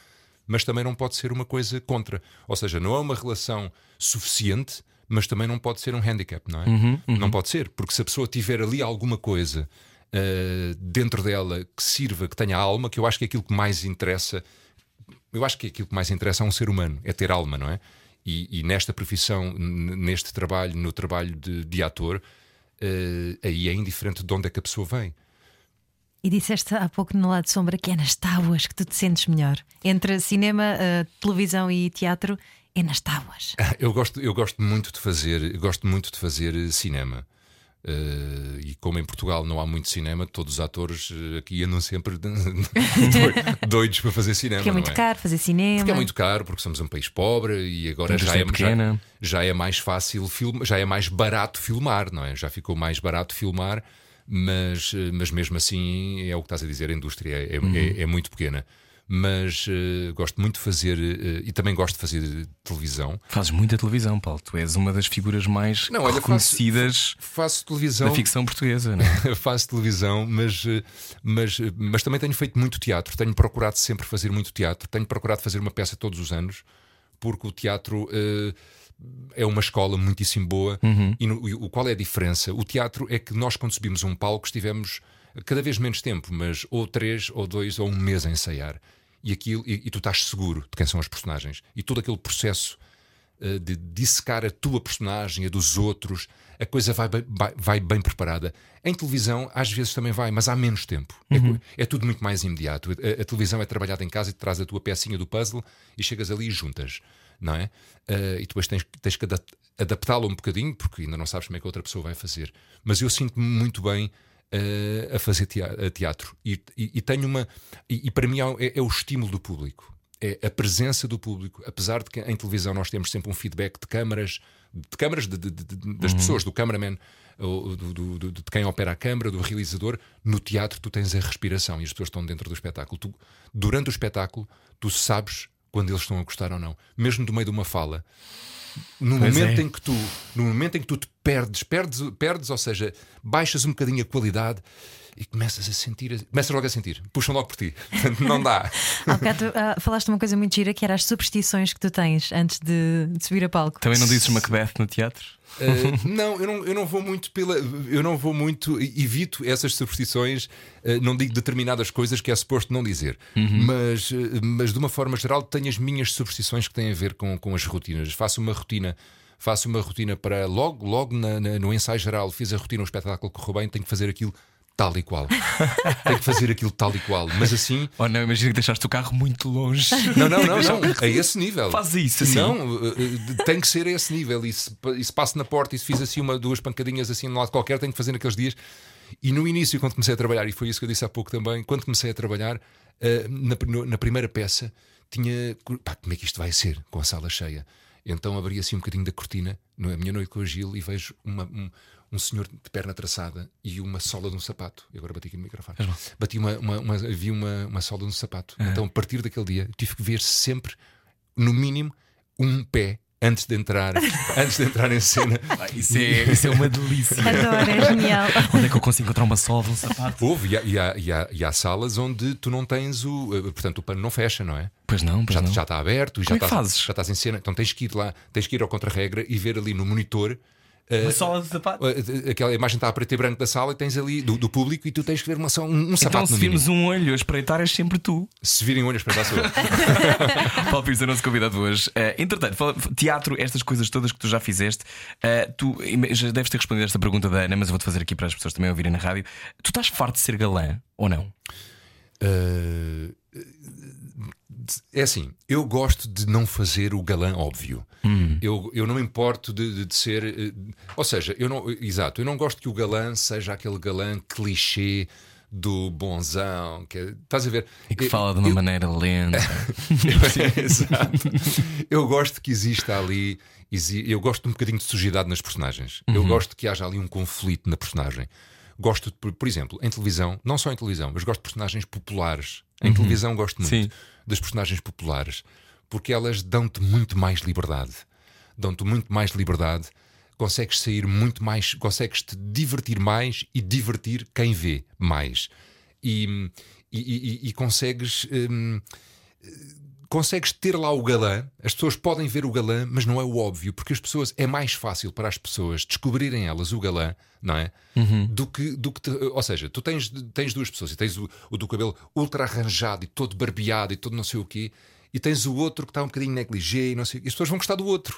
Mas também não pode ser uma coisa contra, ou seja, não é uma relação suficiente, mas também não pode ser um handicap, não é? Não pode ser, porque se a pessoa tiver ali alguma coisa uh, dentro dela que sirva, que tenha alma, que eu acho que é aquilo que mais interessa. Eu acho que é aquilo que mais interessa a um ser humano, é ter alma, não é? E, e nesta profissão, neste trabalho, no trabalho de, de ator, uh, aí é indiferente de onde é que a pessoa vem. E disseste há pouco no lado de sombra que é nas tábuas que tu te sentes melhor. Entre cinema, eh, televisão e teatro, é nas tábuas. [laughs] Eu gosto, eu gosto muito de fazer, gosto muito de fazer cinema. Uh, e como em Portugal não há muito cinema, todos os atores uh, aqui andam sempre [laughs] doidos para fazer cinema. Porque é muito é? caro fazer cinema. Porque é muito caro, porque somos um país pobre e agora já é, já, já, é mais fácil filmar, já é mais barato filmar, não é? Já ficou mais barato filmar, mas, uh, mas mesmo assim é o que estás a dizer, a indústria é, é, uhum. é, é muito pequena mas uh, gosto muito de fazer uh, e também gosto de fazer televisão. Fazes muita televisão, Paulo. Tu és uma das figuras mais não, olha, reconhecidas faço, faço, televisão, da ficção portuguesa. Não é? [laughs] faço televisão, mas, eh, mas, mas também tenho feito muito teatro. Tenho procurado sempre fazer muito teatro. Tenho procurado fazer uma peça todos os anos, porque o teatro. Uh, é uma escola muitíssimo boa. Uhum. E, no, e o qual é a diferença? O teatro é que nós, quando subimos um palco, estivemos cada vez menos tempo, mas ou três, ou dois, ou um mês a ensaiar. E, aquilo, e, e tu estás seguro de quem são os personagens. E todo aquele processo uh, de dissecar a tua personagem, a dos outros, a coisa vai bem, vai, vai bem preparada. Em televisão, às vezes também vai, mas há menos tempo. É uhum. É, é, tudo muito mais imediato. A, a, televisão é trabalhada em casa e te traz a tua pecinha do puzzle e chegas ali e juntas. Não é? Uh, e depois tens, tens que adaptá-lo um bocadinho, porque ainda não sabes como é que a outra pessoa vai fazer. Mas eu sinto-me muito bem uh, a fazer teatro. E, e, e tenho uma. E, e para mim é, é, o estímulo do público. É a presença do público. Apesar de que em televisão nós temos sempre um feedback de câmaras, de câmaras de, de, de, das uhum. pessoas, do cameraman, do, do, do, de quem opera a câmara, do realizador. No teatro tu tens a respiração e as pessoas estão dentro do espetáculo. Tu, durante o espetáculo, tu sabes quando eles estão a gostar ou não. Mesmo do meio de uma fala. No momento é. em que tu, no momento em que tu te perdes, perdes, perdes, ou seja, baixas um bocadinho a qualidade e começas a sentir, começas logo a sentir, puxam logo por ti, [laughs] não dá. [laughs] Há bocado uh, falaste uma coisa muito gira que era as superstições que tu tens antes de, de subir a palco. Também não dizes Macbeth no teatro? Uh, não, eu não, eu não vou muito pela. Eu não vou muito. Evito essas superstições, uh, não digo determinadas coisas que é suposto não dizer. Uhum. Mas, uh, mas de uma forma geral tenho as minhas superstições que têm a ver com, com as rotinas. Faço uma rotina. Faço uma rotina para logo, logo na, na, no ensaio geral, fiz a rotina, o espetáculo correu bem, tenho que fazer aquilo tal e qual. [laughs] Tem que fazer aquilo tal e qual. Mas assim. Oh não, imagina que deixaste o carro muito longe. [laughs] Não, não, não, não. [laughs] A esse nível. Faz isso assim. Não, eh, eh, tem que ser a esse nível. E se, e se passo na porta e se fiz assim uma, duas pancadinhas assim no lado qualquer, tenho que fazer naqueles dias. E no início, quando comecei a trabalhar, e foi isso que eu disse há pouco também, quando comecei a trabalhar, uh, na, na primeira peça, tinha. Pá, como é que isto vai ser com a sala cheia? Então abri assim um bocadinho da cortina, não é? A minha noite com a Gil, e vejo uma, um, um senhor de perna traçada e uma sola de um sapato. E agora bati aqui no microfone. Bati uma, uma, uma, vi uma, uma sola de um sapato. Uhum. Então, a partir daquele dia, tive que ver sempre, no mínimo, um pé antes de entrar, [laughs] antes de entrar em cena. Ah, isso, é, isso é uma delícia. Adoro, é genial. Onde é que eu consigo encontrar uma sola de um sapato? Houve, e há, e, há, e, há, e há, salas onde tu não tens o. Eh, portanto, o pano não fecha, não é? Pois não, pois já, não. já está aberto, Como já, é estás, fazes? já estás em cena. Então tens que ir lá, tens que ir ao contra-regra e ver ali no monitor uma sola de sapato. Aquela imagem está a preto e branco da sala e tens ali do, do público e tu tens que ver uma, um, um então, sapato. Então, se virmos um olho a espreitar, és sempre tu. Se virem um olho a espreitar, sou eu. [laughs] Paulo Pires é nosso convidado hoje. Uh, entretanto, teatro, estas coisas todas que tu já fizeste, uh, tu já deves ter respondido esta pergunta da Ana, mas eu vou-te fazer aqui para as pessoas também ouvirem na rádio. Tu estás farto de ser galã ou não? Uh, é assim, eu gosto de não fazer o galã óbvio. Hum. Eu, eu não me importo de, de, ser. Eh, ou seja, eu não. Exato, eu não gosto que o galã seja aquele galã clichê do bonzão. Que, é, estás a ver? E que eu, fala de uma eu, maneira lenta. [laughs] Exato. Eu gosto que exista ali. Eu gosto de um bocadinho de sujidade nas personagens. Uhum. Eu gosto que haja ali um conflito na personagem. Gosto, de, por exemplo, em televisão, não só em televisão, mas gosto de personagens populares. Em uhum. televisão gosto muito Sim. Das personagens populares, porque elas dão-te muito mais liberdade. Dão-te muito mais liberdade, consegues sair muito mais, consegues te divertir mais e divertir quem vê mais. E, e, e, e consegues. Hum, consegues ter lá o galã, as pessoas podem ver o galã, mas não é o óbvio, porque as pessoas é mais fácil para as pessoas descobrirem elas o galã, não é? Uhum. Do que, do que te, ou seja, tu tens, tens duas pessoas e tens o, o do cabelo ultra arranjado e todo barbeado e todo não sei o quê. E tens o outro que está um bocadinho negligé e não sei. E as pessoas vão gostar do outro,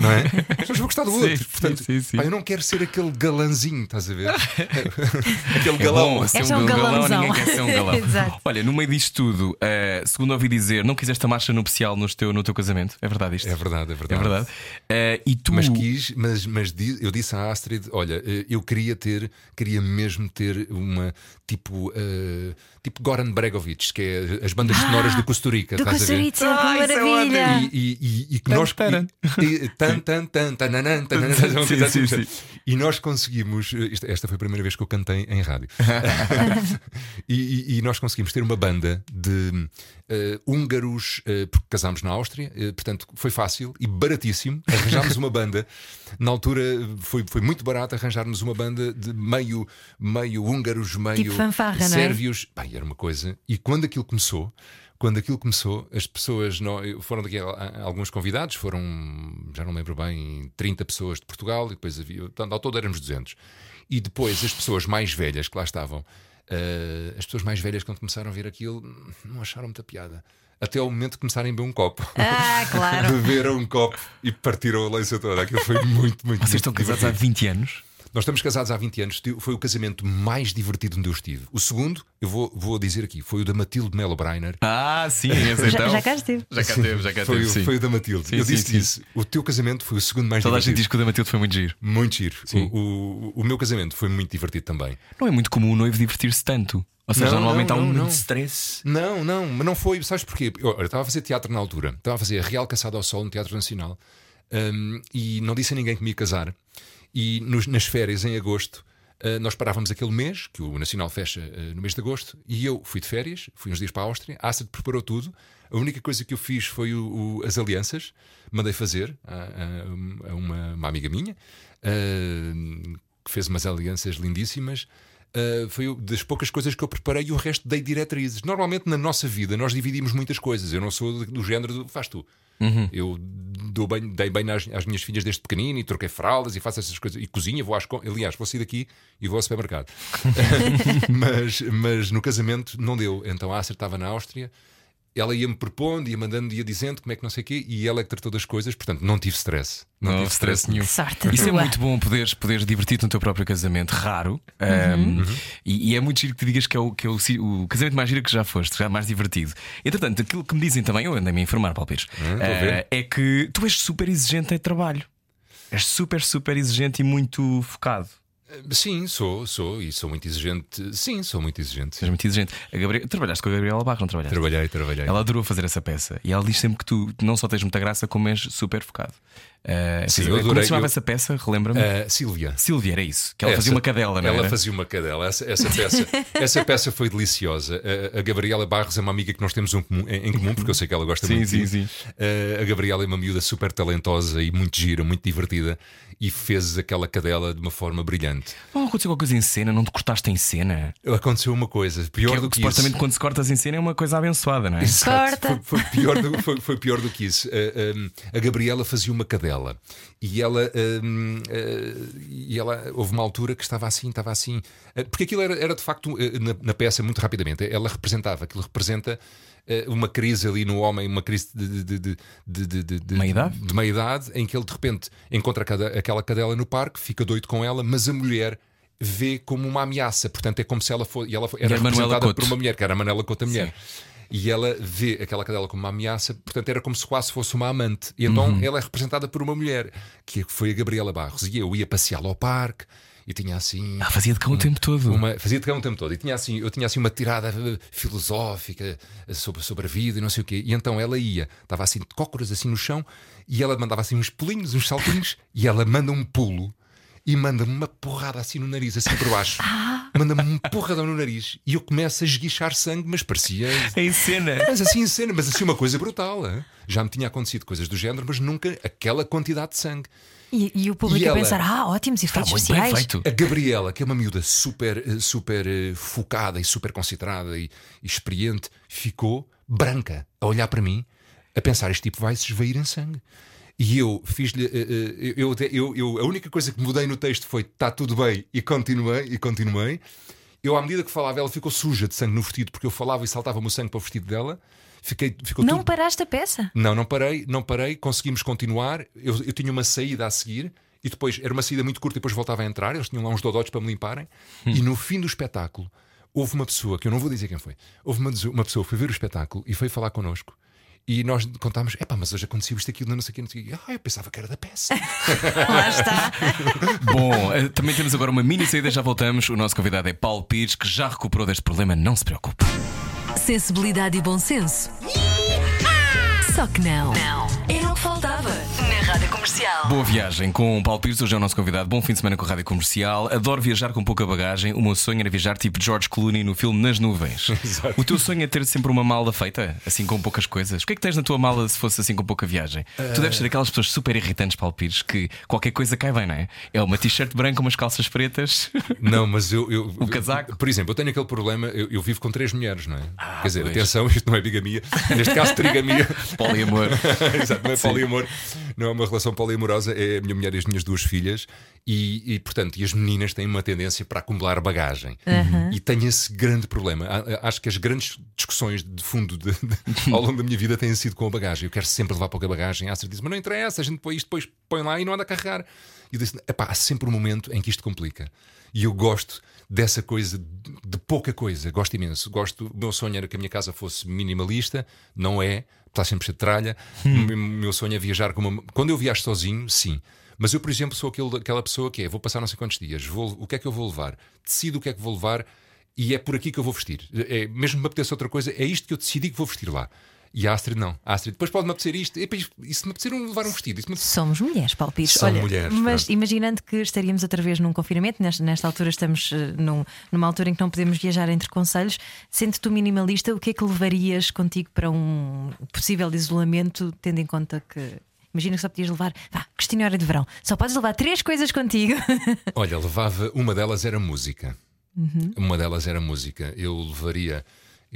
não é? [laughs] As pessoas vão gostar do outro. sim, Portanto, sim, sim. pá, eu não quero ser aquele galanzinho, estás a ver? [laughs] aquele É galão. bom, ser És um um galão, galãozão. ninguém quer ser um [laughs] galão. Exato. Olha, no meio disto tudo, eh, segundo ouvi dizer, não quiseste a marcha nupcial no teu, no teu casamento. É verdade isto? É verdade, é É verdade. verdade. Eh, e tu. Mas quis, mas, mas eu disse à Astrid: olha, eh, eu queria ter, queria mesmo ter uma tipo, eh, tipo Goran Bregovic, que é as bandas sonoras do Costa Rica, Do? Costa Rica, Ah, é maravilha! E, e, e, e que nós e- nós conseguimos. isto- Esta foi a primeira vez que eu cantei em rádio. [laughs] e, e- e nós conseguimos ter uma banda de eh, húngaros, eh, porque casámos na Áustria, portanto foi fácil e baratíssimo. Arranjámos uma banda. Na altura foi, foi muito barato arranjarmos uma banda de meio, meio húngaros, meio Tipo fanfarra, não é? sérvios. Bem, era uma coisa. E quando aquilo começou. Quando aquilo começou, as pessoas não, foram daqui a- a- alguns convidados, foram, já não me lembro bem, 30 pessoas de Portugal, e depois havia, portanto, ao todo éramos 200. E depois as pessoas mais velhas que lá estavam, eh, as pessoas mais velhas, quando começaram a ver aquilo, não acharam muita piada. Até ao momento de começarem a beber um copo. Ah, [laughs] claro. Beberam um copo e partiram a leiça toda. Aquilo foi muito, muito Vocês estão casados há divertido. 20 anos? Nós estamos casados há 20 anos. Foi o casamento mais divertido onde eu estive. O segundo, eu vou, vou dizer aqui, foi o da Matilde Melo Breiner. Ah, sim, esse [laughs] Já, então. já cá esteve. Já cá teve, já cá Foi, teve. o- sim. foi o da Matilde. Sim, eu disse isso. O teu casamento foi o segundo mais Toda a gente divertido. diz que o da Matilde foi muito giro. Muito giro. Sim. O, o, o meu casamento foi muito divertido também. Não é muito comum o noivo divertir-se tanto. Ou seja, Não, normalmente não, há um não, não. stress. Não, não, mas não foi. Sabes porquê? Eu, olha, estava a fazer teatro na altura. Estava a fazer a Real Caçada ao Sol no Teatro Nacional hum, e não disse a ninguém que me ia casar. E nos- nas férias, em agosto, ah, nós parávamos aquele mês, que o Nacional fecha ah, no mês de agosto, e eu fui de férias, fui uns dias para a Áustria. A Astrid preparou tudo. A única coisa que eu fiz foi o- o- as alianças, mandei fazer a, a- a uma, uma amiga minha, ah, que fez umas alianças lindíssimas. Uh, foi das poucas coisas que eu preparei e o resto dei diretrizes. Normalmente na nossa vida nós dividimos muitas coisas. Eu não sou do, do género do faz tu. Eu dou bem, dei bem às, às minhas filhas desde pequenino e troquei fraldas e faço essas coisas. E cozinha, vou às. Aliás, vou sair daqui e vou ao supermercado. [laughs] [laughs] mas, mas no casamento não deu. Então a Acer estava na Áustria. Ela ia-me propondo, ia mandando, ia dizendo como é que não sei o quê, e ela é que tratou das coisas, portanto não tive stress. Não, tive houve stress nenhum. Sorte Isso é tua. muito bom poderes, poderes divertir-te no teu próprio casamento, raro. Uhum. Um, e, e é muito giro que te digas que é, o, que é o, o casamento mais giro que já foste, já mais divertido. Entretanto, aquilo que me dizem também, eu andei-me a informar, Palpires, Hum, ver. é que tu és super exigente em trabalho. És super, super exigente e muito focado. Sim, sou, sou, e sou muito exigente. Sim, sou muito exigente. És muito exigente. A Gabriela, trabalhaste com a Gabriela Barro, não trabalhaste? Trabalhei, trabalhei. Ela adorou fazer essa peça e ela diz sempre que tu não só tens muita graça, como és super focado. Uh, Sim, essa- eu como é adorei, se chamava eu- essa peça? Relembra-me? Ah, Sílvia. Silvia, era isso. Que ela Essa- fazia uma cadela, não Ela era? fazia uma cadela. Essa, essa peça, [laughs] essa peça foi deliciosa. A, a Gabriela Barros é uma amiga que nós temos um comum- em, em comum, porque eu sei que ela gosta Sim, muito. sim, de sim. a Gabriela é uma miúda super talentosa e muito gira, muito divertida. E fez aquela cadela de uma forma brilhante. Não aconteceu alguma coisa em cena, não te cortaste em cena. Aconteceu uma coisa, pior Que é do que supostamente isso. quando se cortas em cena é uma coisa abençoada, não é? Exato. Corta. Foi, foi pior do, [laughs] foi, foi pior do que isso. A- a Gabriela fazia uma cadela e ela, hum, eh, e ela houve uma altura que estava assim, estava assim, eh, porque aquilo era, era de facto eh, na, na peça muito rapidamente. Ela representava, aquilo representa uma crise ali no homem, uma crise de, de, de, de, de, de, de Meia-idade? de meia idade, em que ele de repente encontra aquela cadela no parque, fica doido com ela, mas a mulher vê como uma ameaça. Portanto, é como se ela fosse. E ela E era Manuela representada por uma mulher, que era a Manela Couto, a mulher. E ela vê aquela cadela como uma ameaça, portanto era como se quase fosse uma amante. E então Uhum. ela é representada por uma mulher, que foi a Gabriela Barros. E eu ia passeá-la ao parque e tinha assim. Ah, fazia de cão o tempo todo. Uma, fazia de cão o tempo todo. E tinha assim, eu tinha assim uma tirada eh, filosófica eh, sobre, sobre a vida e não sei o quê. E então ela ia, estava assim de cócoras assim no chão, e ela mandava assim uns pulinhos, uns saltinhos, e ela manda um pulo e manda-me uma porrada assim no nariz, assim por baixo. [laughs] Manda-me um porradão no nariz. E eu começo a esguichar sangue, mas parecia Em cena. mas assim em cena, mas assim uma coisa brutal. hein? Já me tinha acontecido coisas do género, mas nunca aquela quantidade de sangue. E, e o público E a ela? pensar: ah, ótimos efeitos bem especiais. feito. A Gabriela, que é uma miúda super, eh, super eh, focada e super concentrada e, e experiente, ficou branca a olhar para mim, a pensar: este tipo vai se esvair em sangue. E eu fiz-lhe. eh, eh, eu, eu, eu- a única coisa que mudei no texto foi: está tudo bem, e continuei, e continuei. Eu, à medida que falava, ela ficou suja de sangue no vestido, porque eu falava e saltava-me o sangue para o vestido dela. Fiquei, ficou Não tudo... paraste a peça? Não, não parei, não parei, conseguimos continuar. Eu, eu tinha uma saída a seguir e depois era uma saída muito curta e depois voltava a entrar. Eles tinham lá uns dodotes para me limparem. E no fim do espetáculo, houve uma pessoa, que eu não vou dizer quem foi, houve uma, uma pessoa que foi ver o espetáculo e foi falar connosco. E nós contámos, epá, mas hoje aconteceu isto, aquilo, não sei o quê, não sei o quê. Ah, eu pensava que era da peça. [laughs] Lá está. [laughs] Bom, eh, também temos agora uma mini saída, já voltamos. O nosso convidado é Paulo Pires, que já recuperou deste problema, não se preocupe. Sensibilidade e bom senso. Só que não. Não. Era o que faltava Rádio Comercial. Boa viagem com o Paulo Pires, hoje é o nosso convidado. Bom fim de semana com a Rádio Comercial. Adoro viajar com pouca bagagem. O meu sonho era viajar tipo George Clooney no filme Nas Nuvens. [laughs] O teu sonho é ter sempre uma mala feita, assim com poucas coisas. O que é que tens na tua mala se fosse assim com pouca viagem? Tu deves ser aquelas pessoas super irritantes, Paulo Pires, que qualquer coisa cai bem, não é? É uma t-shirt branca, umas calças pretas. [laughs] Não, mas eu. eu O casaco? Por exemplo, eu tenho aquele problema, eu, eu vivo com três mulheres, não é? Quer dizer, pois. atenção, isto não é bigamia, neste caso, trigamia. [laughs] Poliamor. Exato, não é poliamor, não é uma relação poliamorosa, é a minha mulher e as minhas duas filhas, e, e, portanto, e as meninas têm uma tendência para acumular bagagem. E tenho esse grande problema. Acho que as grandes discussões de fundo de- de- ao longo da minha vida têm sido com a bagagem. Eu quero sempre levar pouca bagagem. A Astrid diz, mas não interessa, a gente põe isto, depois põe lá e não anda a carregar. E eu disse, epá, há sempre um momento em que isto complica. E eu gosto dessa coisa, de, pouca coisa, gosto imenso. Gosto, o meu sonho era que a minha casa fosse minimalista, não é, está sempre cheio de tralha. O meu- meu sonho é viajar com uma. Quando eu viajo sozinho, sim. Mas eu, por exemplo, sou aquele, aquela pessoa que é: vou passar não sei quantos dias, vou, o que é que eu vou levar? Decido o que é que vou levar e é por aqui que eu vou vestir. É, mesmo que me apeteça outra coisa, é isto que eu decidi que vou vestir lá. E a Astrid não. A Astrid, depois pode-me apetecer isto. E, depois, e se me apetecer um- levar um vestido? Me Somos mulheres, Paulo Pires. São Olha, mulheres, Mas pronto. imaginando que estaríamos outra vez num confinamento, nesta, nesta altura estamos eh, num- numa altura em que não podemos viajar entre conselhos, sendo tu minimalista, o que é que levarias contigo para um possível isolamento, tendo em conta que. Imagina que só podias levar, vá, questionário de verão. Só podes levar três coisas contigo. [laughs] Olha, levava. Uma delas era música. Uhum. Uma delas era música. Eu levaria.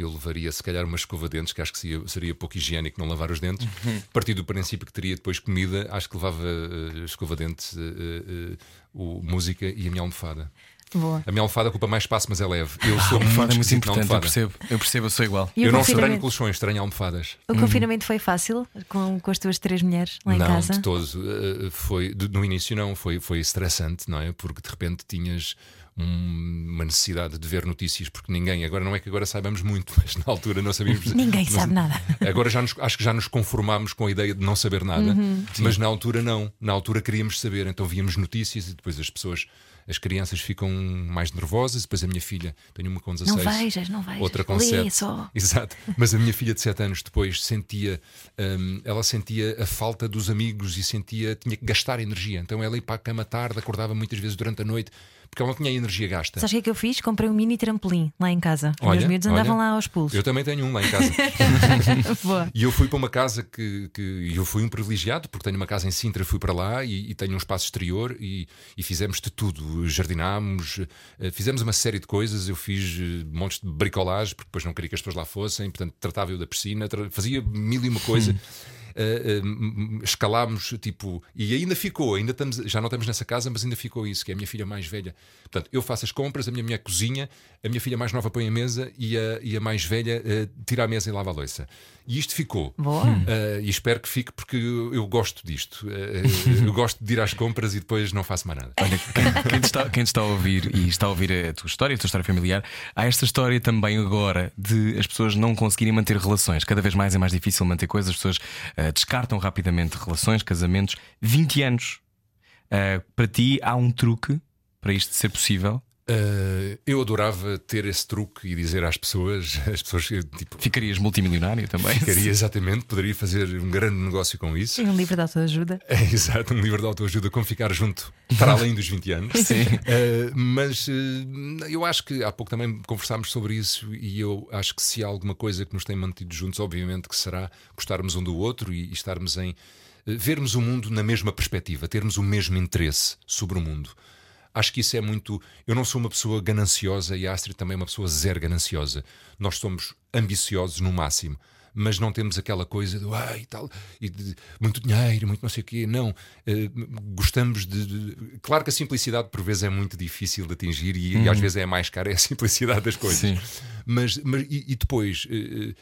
Eu levaria, se calhar, uma escova de dentes, que acho que seria, seria pouco higiênico não lavar os dentes. Uhum. A partir do princípio que teria depois comida, acho que levava eh, escova de dentes, eh, o, música e a minha almofada. Boa. A minha almofada ocupa mais espaço, mas é leve. Eu sou A almofada é muito importante, eu almofada. percebo. Eu percebo, eu sou igual. E Eu não estranho colchões, estranho almofadas. o confinamento foi fácil com, com as tuas três mulheres lá em não, casa? de todo. Eh, foi, de- no início não, foi, foi estressante, não é? Porque de repente tinhas um- uma necessidade de ver notícias, porque ninguém, agora não é que agora saibamos muito, [laughs] mas na altura não sabíamos. Ninguém não- sabe nada. Agora já nos- acho que já nos conformámos com a ideia de não saber nada, Uhum. mas na altura não. Na altura queríamos saber, então víamos notícias e depois as pessoas. As crianças ficam mais nervosas, depois a minha filha, tenho uma com 16, Não vejas, não vejas. outra com Lê 7. só. [laughs] Exato. Mas a minha filha de 7 anos depois sentia, hum, ela sentia a falta dos amigos e sentia, tinha que gastar energia. Então ela ia para a cama tarde, acordava muitas vezes durante a noite, porque ela não tinha energia gasta. Sabes o que é que eu fiz? Comprei um mini trampolim lá em casa. Os Olha, meus miúdos andavam olha. lá aos pulos. Eu também tenho um lá em casa. [laughs] E eu fui para uma casa que, que eu fui um privilegiado, porque tenho uma casa em Sintra, fui para lá e, e tenho um espaço exterior e, e fizemos de tudo. Jardinámos, eh, fizemos uma série de coisas. Eu fiz eh, montes de bricolagem, porque depois não queria que as pessoas lá fossem, portanto, tratava eu da piscina, tra- fazia mil e uma coisa. Eh, eh, m- escalámos, tipo, e ainda ficou, ainda estamos, já não estamos nessa casa, mas ainda ficou isso, que é a minha filha mais velha. Portanto, eu faço as compras, a minha mulher cozinha, a minha filha mais nova põe a mesa e a, e a mais velha eh, tira a mesa e lava a louça. E isto ficou. Boa. Uh, e espero que fique porque eu, eu gosto disto. Uh, eu gosto de ir às compras e depois não faço mais nada. Olha, quem, quem te está, quem te está a ouvir e está a ouvir a tua história, a tua história familiar, há esta história também agora de as pessoas não conseguirem manter relações. Cada vez mais é mais difícil manter coisas, as pessoas descartam rapidamente relações, casamentos. 20 anos. Ah, para ti há um truque para isto ser possível? Uh, eu adorava ter esse truque e dizer às pessoas, [laughs] as pessoas tipo, Ficarias multimilionário também? ficaria exatamente, poderia fazer um grande negócio com isso. Tem um livro de autoajuda. [laughs] É, exato, um livro de autoajuda como ficar junto para além dos 20 anos. [laughs] Sim. Uh, mas uh, eu acho que há pouco também conversámos sobre isso e eu acho que se há alguma coisa que nos tem mantido juntos, obviamente que será gostarmos um do outro e, e estarmos em uh, vermos o mundo na mesma perspectiva, termos o mesmo interesse sobre o mundo. Acho que isso é muito. Eu não sou uma pessoa gananciosa e a Astrid também é uma pessoa zero gananciosa. Nós somos ambiciosos no máximo, mas não temos aquela coisa do ai, tal, e de, muito dinheiro, muito não sei o quê. Não. Uh, gostamos de, de, Claro que a simplicidade por vezes é muito difícil de atingir e, e às vezes é mais cara, é a simplicidade das coisas. Sim. Mas, mas e, e depois, uh,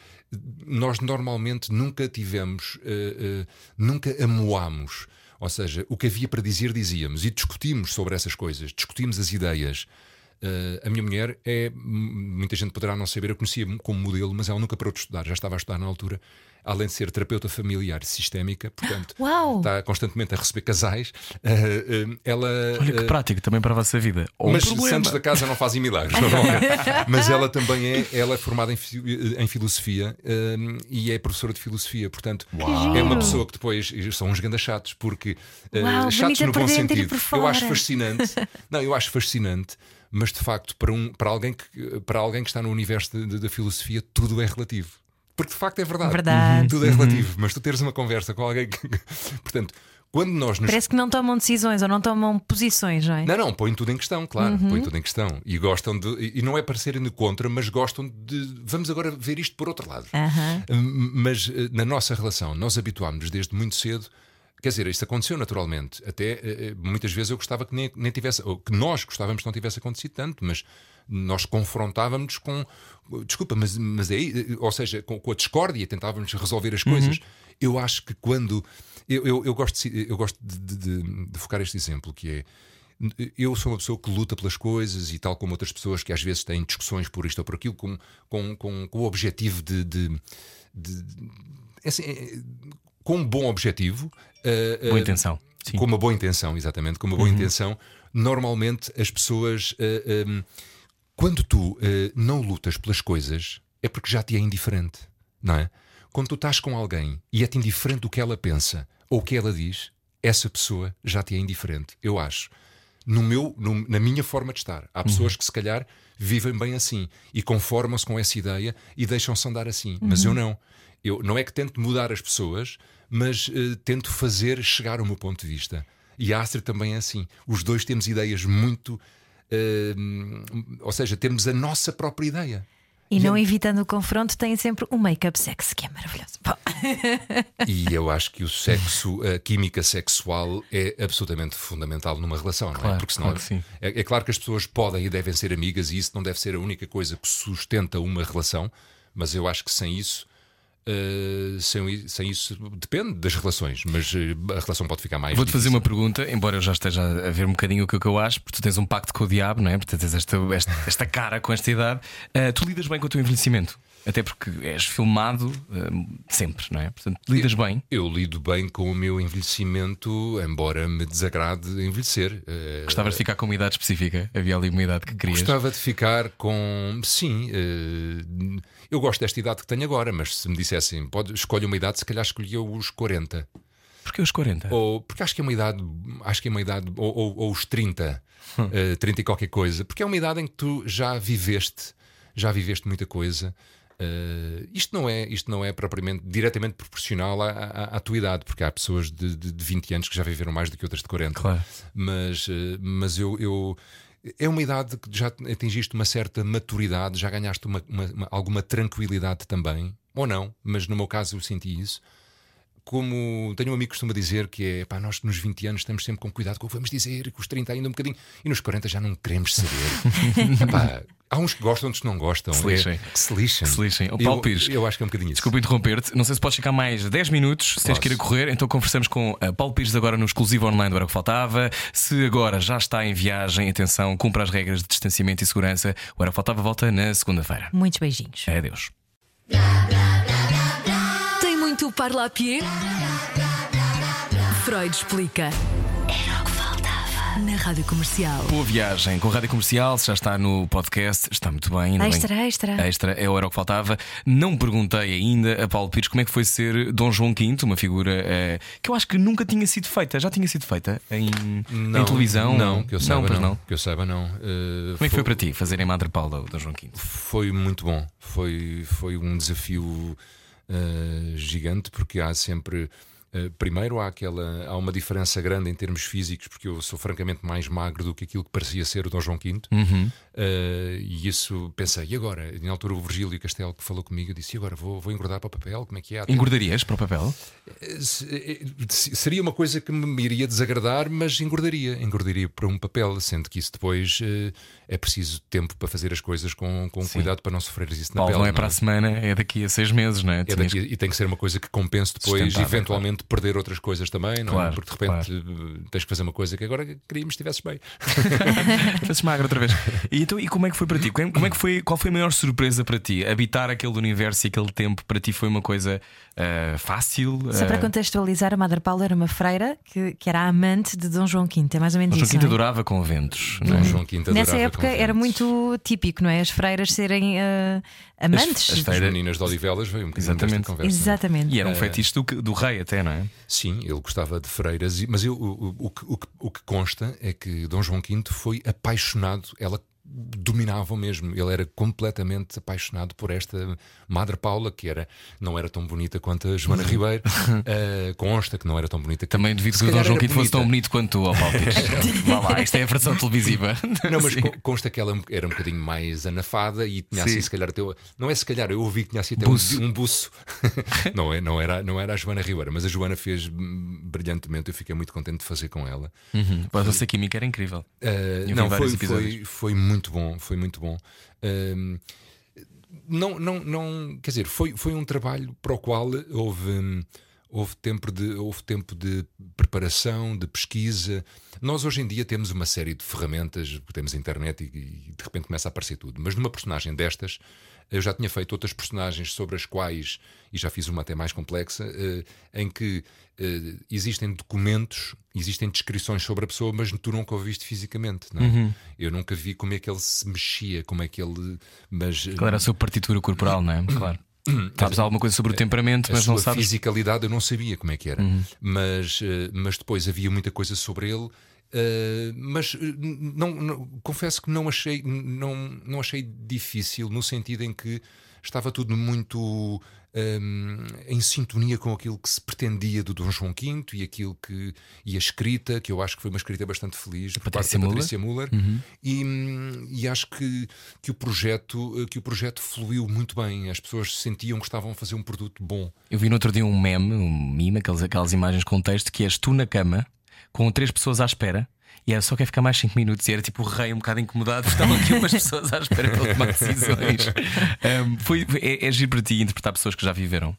nós normalmente nunca tivemos, uh, nunca amoámos. Ou seja, o que havia para dizer, dizíamos e discutimos sobre essas coisas, discutimos as ideias. Uh, a minha mulher é, muita gente poderá não saber, eu conhecia como modelo, mas ela nunca parou de estudar, já estava a estudar na altura além de ser terapeuta familiar sistémica, portanto, [gasps] Uau. está constantemente a receber casais. Uh, uh, ela, Olha que prático também para a vossa vida. Ou mas um problema. santos da casa não fazem milagres, [laughs] normalmente. mas ela também é, ela é formada em, em filosofia e é professora de filosofia, portanto, Uau. é uma pessoa que depois são uns grandes chatos, porque Uau, chatos no bom sentido. Eu acho fascinante. Não, eu acho fascinante mas de facto, para, um, para, alguém, que, para alguém que está no universo da filosofia, tudo é relativo. Porque de facto é verdade. Verdade. Tudo é relativo. Mas tu teres uma conversa com alguém que. [laughs] Portanto, quando nós nos. Parece que não tomam decisões ou não tomam posições, não é? Não, não, põem tudo em questão, claro, põem tudo em questão. E gostam de. E não é para serem de contra, mas gostam de. Vamos agora ver isto por outro lado. Aham. Hum, Mas eh, na nossa relação, nós habituámos-nos desde muito cedo. Quer dizer, isto aconteceu naturalmente. Até eh, eh, muitas vezes eu gostava que nem, nem tivesse, que nós gostávamos que não tivesse acontecido tanto, mas nós confrontávamos com. Desculpa, mas, mas é aí, ou seja, com, com a discórdia, tentávamos resolver as coisas. Eu acho que quando. Eu, eu, eu gosto, de, eu gosto de, de, de focar este exemplo, que é. Eu sou uma pessoa que luta pelas coisas e tal como outras pessoas que às vezes têm discussões por isto ou por aquilo, com, com, com, com o objetivo de. de, de assim, é, com um bom objetivo. Uh, Boa intenção. Sim. Com uma boa intenção, exatamente, com uma boa intenção. Normalmente as pessoas. Um, quando tu não lutas pelas coisas, é porque já te é indiferente, não é? Quando tu estás com alguém e é-te indiferente o que ela pensa ou o que ela diz, essa pessoa já te é indiferente, eu acho. No meu, no- na minha forma de estar. Há pessoas que se calhar vivem bem assim e conformam-se com essa ideia e deixam-se andar assim. Mas eu não. Eu não é que tento mudar as pessoas, mas eh, tento fazer chegar o meu ponto de vista. E a Astrid também é assim. Os dois temos ideias muito. eh, ou seja, temos a nossa própria ideia. E não evitando o confronto, têm sempre um make-up sexy, que é maravilhoso. Bom, E eu acho que o sexo, a química sexual é absolutamente fundamental numa relação, não é? Claro, Porque senão claro que sim. é, é claro que as pessoas podem e devem ser amigas e isso não deve ser a única coisa que sustenta uma relação, mas eu acho que sem isso. Eh, sem, sem isso depende das relações, mas eh, a relação pode ficar mais. Vou-te fazer uma pergunta, embora eu já esteja a ver um bocadinho o que, eu acho, porque tu tens um pacto com o diabo, não é? Portanto, tens esta, esta, esta cara com esta idade. Ah, tu lidas bem com o teu envelhecimento, até porque és filmado ah, sempre, não é? Portanto, lidas bem. Eu lido bem com o meu envelhecimento, embora me desagrade envelhecer. Eh, Gostavas de ficar com uma idade específica? Havia ali uma idade que querias? Gostava de ficar com. Sim, eh, eu gosto desta idade que tenho agora, mas se me dissessem, pode, escolhe uma idade, se calhar escolhia os 40. Porque os 40. Ou, porque acho que é uma idade, acho que é uma idade, ou, ou- ou os 30, Hum. eh, 30 e qualquer coisa, porque é uma idade em que tu já viveste, já viveste muita coisa. Eh, isto, não é, isto não é propriamente diretamente proporcional à, à, à tua idade, porque há pessoas de, de, de 20 anos que já viveram mais do que outras de 40. Claro. Mas, eh, mas eu, eu- É uma idade que já atingiste uma certa maturidade, já ganhaste uma- uma- uma- alguma tranquilidade também, ou não, mas no meu caso eu senti isso como tenho um amigo que costuma dizer que é pá, nós nos 20 anos estamos sempre com cuidado com o que vamos dizer, e com os 30 ainda um bocadinho, e nos 40 já não queremos saber. [laughs] Epá, há uns que gostam, outros que não gostam. Que se lixem. É, que se lixem. Que se lixem. O Paulo eu, Pires. eu acho que é um bocadinho isso. Desculpa interromper-te, não sei se podes ficar mais 10 minutos, se tens que ir a correr, então conversamos com a Paulo Pires agora no exclusivo online do Era o que Faltava. Se agora já está em viagem, atenção, cumpra as regras de distanciamento e segurança. O Era o que Faltava volta na segunda-feira. muitos beijinhos. Adeus. Muito parla a pied? Freud explica. Era o que faltava. Na rádio comercial. Boa viagem com Rádio Comercial, se já está no podcast, está muito bem. ainda bem. Extra, extra. Extra, é o Era o que Faltava. Não perguntei ainda a Paulo Pires como é que foi ser Dom João V, uma figura eh, que eu acho que nunca tinha sido feita. Já tinha sido feita em, em televisão? Não, que eu saiba pois não. Que eu saiba não. Eh, Como é que foi para ti fazer em Madre Paulo Dom João V? Foi muito bom. Foi, foi um desafio eh, gigante, porque há sempre. Uh, primeiro, há, aquela, há uma diferença grande em termos físicos, porque eu sou francamente mais magro do que aquilo que parecia ser o Dom João V. Uhum. Uh, e isso pensei, e agora? E na altura, o Virgílio Castelo que falou comigo, disse: e agora vou, vou engordar para o papel? Como é que é? Engordarias para o papel? Seria uma coisa que me iria desagradar, mas engordaria. Engordaria para um papel, sendo que isso depois uh, é preciso tempo para fazer as coisas com, com cuidado para não sofrer isso na Paulo, pele. não é para a semana, é daqui a seis meses, não é? é daqui, e tem que ser uma coisa que compense depois, eventualmente de perder outras coisas também, não é? claro, Porque de repente claro. tens que fazer uma coisa que agora queríamos que estivesses bem. [laughs] Estivesses magro outra vez. E, então, e como é que foi para ti? Como é que foi, qual foi a maior surpresa para ti? Habitar aquele universo e aquele tempo para ti foi uma coisa uh, fácil? Só para Uh, contextualizar, a Madre Paula era uma freira que, que era a amante de Dom João V, é mais ou menos Dom João isso. V não é? adorava conventos. não é? Dom João V Nessa adorava época era conventos. muito típico, não é? As freiras serem uh, amantes. As- as As meninas de Odivelas veio um bocadinho Exatamente. desta conversa. Exatamente. E era um fetiche do, do rei, até, não é? Sim, ele gostava de freiras, mas eu, o, o, que- o, que- o que consta é que Dom João V foi apaixonado, ela dominava mesmo, ele era completamente apaixonado por esta Madre Paula, que era, não era tão bonita quanto a Joana [laughs] Ribeiro, eh, consta que não era tão bonita. Também duvido se que o Dom João V fosse tão bonito quanto tu, ó Palpites. Vá lá, isto é a versão televisiva. Não, mas [laughs] Sim. co- consta que ela era um bocadinho mais anafada e tinha Sim. assim, se calhar, até, o- não é se calhar, eu ouvi que tinha assim até Buço. um, um buço. [laughs] não, é, não, era, não era a Joana Ribeiro, mas a Joana fez brilhantemente, eu fiquei muito contente de fazer com ela. Uhum. A vossa química era incrível. Uh, não, foi, foi, foi muito bom, foi muito bom. Um, não, não, não, quer dizer, foi, foi um trabalho para o qual houve, houve, tempo de, houve tempo de preparação, de pesquisa. Nós hoje em dia temos uma série de ferramentas, temos internet e, e de repente começa a aparecer tudo. Mas numa personagem destas, eu já tinha feito outras personagens sobre as quais, e já fiz uma até mais complexa, eh, em que eh, existem documentos, existem descrições sobre a pessoa, mas tu nunca o viste fisicamente. Não é? Eu nunca vi como é que ele se mexia, como é que ele. Mas, eh, Qual era a sua partitura corporal, não é? Claro. [coughs] Sabes alguma coisa sobre o temperamento, a mas não sabes. fisicalidade eu não sabia como é que era. Mas, eh, mas depois havia muita coisa sobre ele. Eh, mas eh, não, não- confesso que não achei, não, não achei difícil no sentido em que estava tudo muito ehm, em sintonia com aquilo que se pretendia do Dom João V e aquilo que e a escrita, que eu acho que foi uma escrita bastante feliz por parte Patrícia da Muller. Patrícia Muller e, hum, e acho que, que, o projeto, eh, que o projeto fluiu muito bem. As pessoas sentiam que estavam a fazer um produto bom. Eu vi no outro dia um meme, um meme, aquelas, aquelas imagens com texto, que és tu na cama, com três pessoas à espera. E era só quer ficar mais 5 minutos. E era tipo o rei um bocado incomodado. [laughs] Estavam aqui umas pessoas à espera para ele tomar decisões. [laughs] Um, foi, é, é giro para ti interpretar pessoas que já viveram?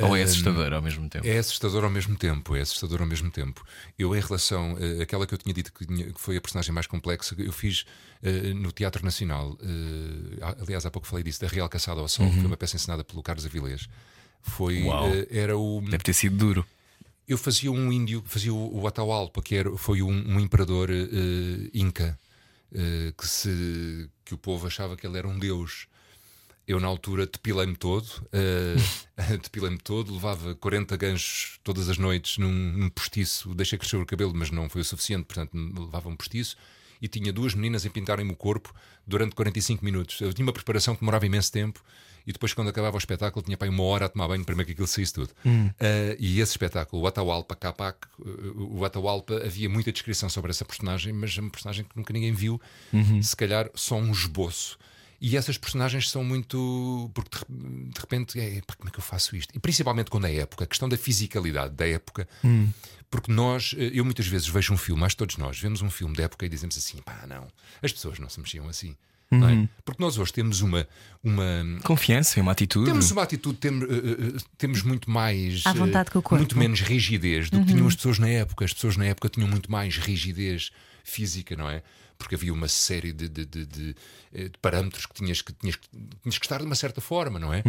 Ou é assustador ao mesmo tempo? É assustador ao mesmo tempo, é assustador ao mesmo tempo. Eu, em relação eh, àquela que eu tinha dito que, tinha- que foi a personagem mais complexa, eu fiz eh, no Teatro Nacional. eh, aliás, há pouco falei disso, da Real Caçada ao Sol, que foi uma peça encenada pelo Carlos Avilés. Foi, eh, era o. Deve ter sido duro. Eu fazia um índio, fazia o, o Atahualpa, que era, foi um, um imperador eh, inca, eh, que, se, que o povo achava que ele era um deus. Eu, na altura, depilei-me todo, eh, [laughs] depilei-me todo, levava 40 ganchos todas as noites num, num postiço, deixei crescer o cabelo, mas não foi o suficiente, portanto, levava um postiço. E tinha duas meninas a pintarem-me o corpo durante 45 minutos. Eu tinha uma preparação que demorava imenso tempo e depois, quando acabava o espetáculo, tinha para uma hora a tomar banho primeiro que aquilo saísse tudo. Ah, e esse espetáculo, o Atahualpa Capac, o Atahualpa, havia muita descrição sobre essa personagem, mas é uma personagem que nunca ninguém viu, se calhar só um esboço. E essas personagens são muito. Porque de re- de repente, é, pá, como é que eu faço isto? E principalmente quando é época, a questão da fisicalidade da época. Porque nós, eh, eu muitas vezes vejo um filme, acho que todos nós, vemos um filme da época e dizemos assim: pá, não, as pessoas não se mexiam assim. Não é? Porque nós hoje temos uma, uma, Confiança, uma atitude. temos uma atitude, tem- eh, temos muito mais. À vontade com o corpo. Muito menos rigidez do que tinham as pessoas na época. As pessoas na época tinham muito mais rigidez física, não é? Porque havia uma série de, de- de- de, de parâmetros que tinhas que, tinhas, que- tinhas que estar de uma certa forma, não é?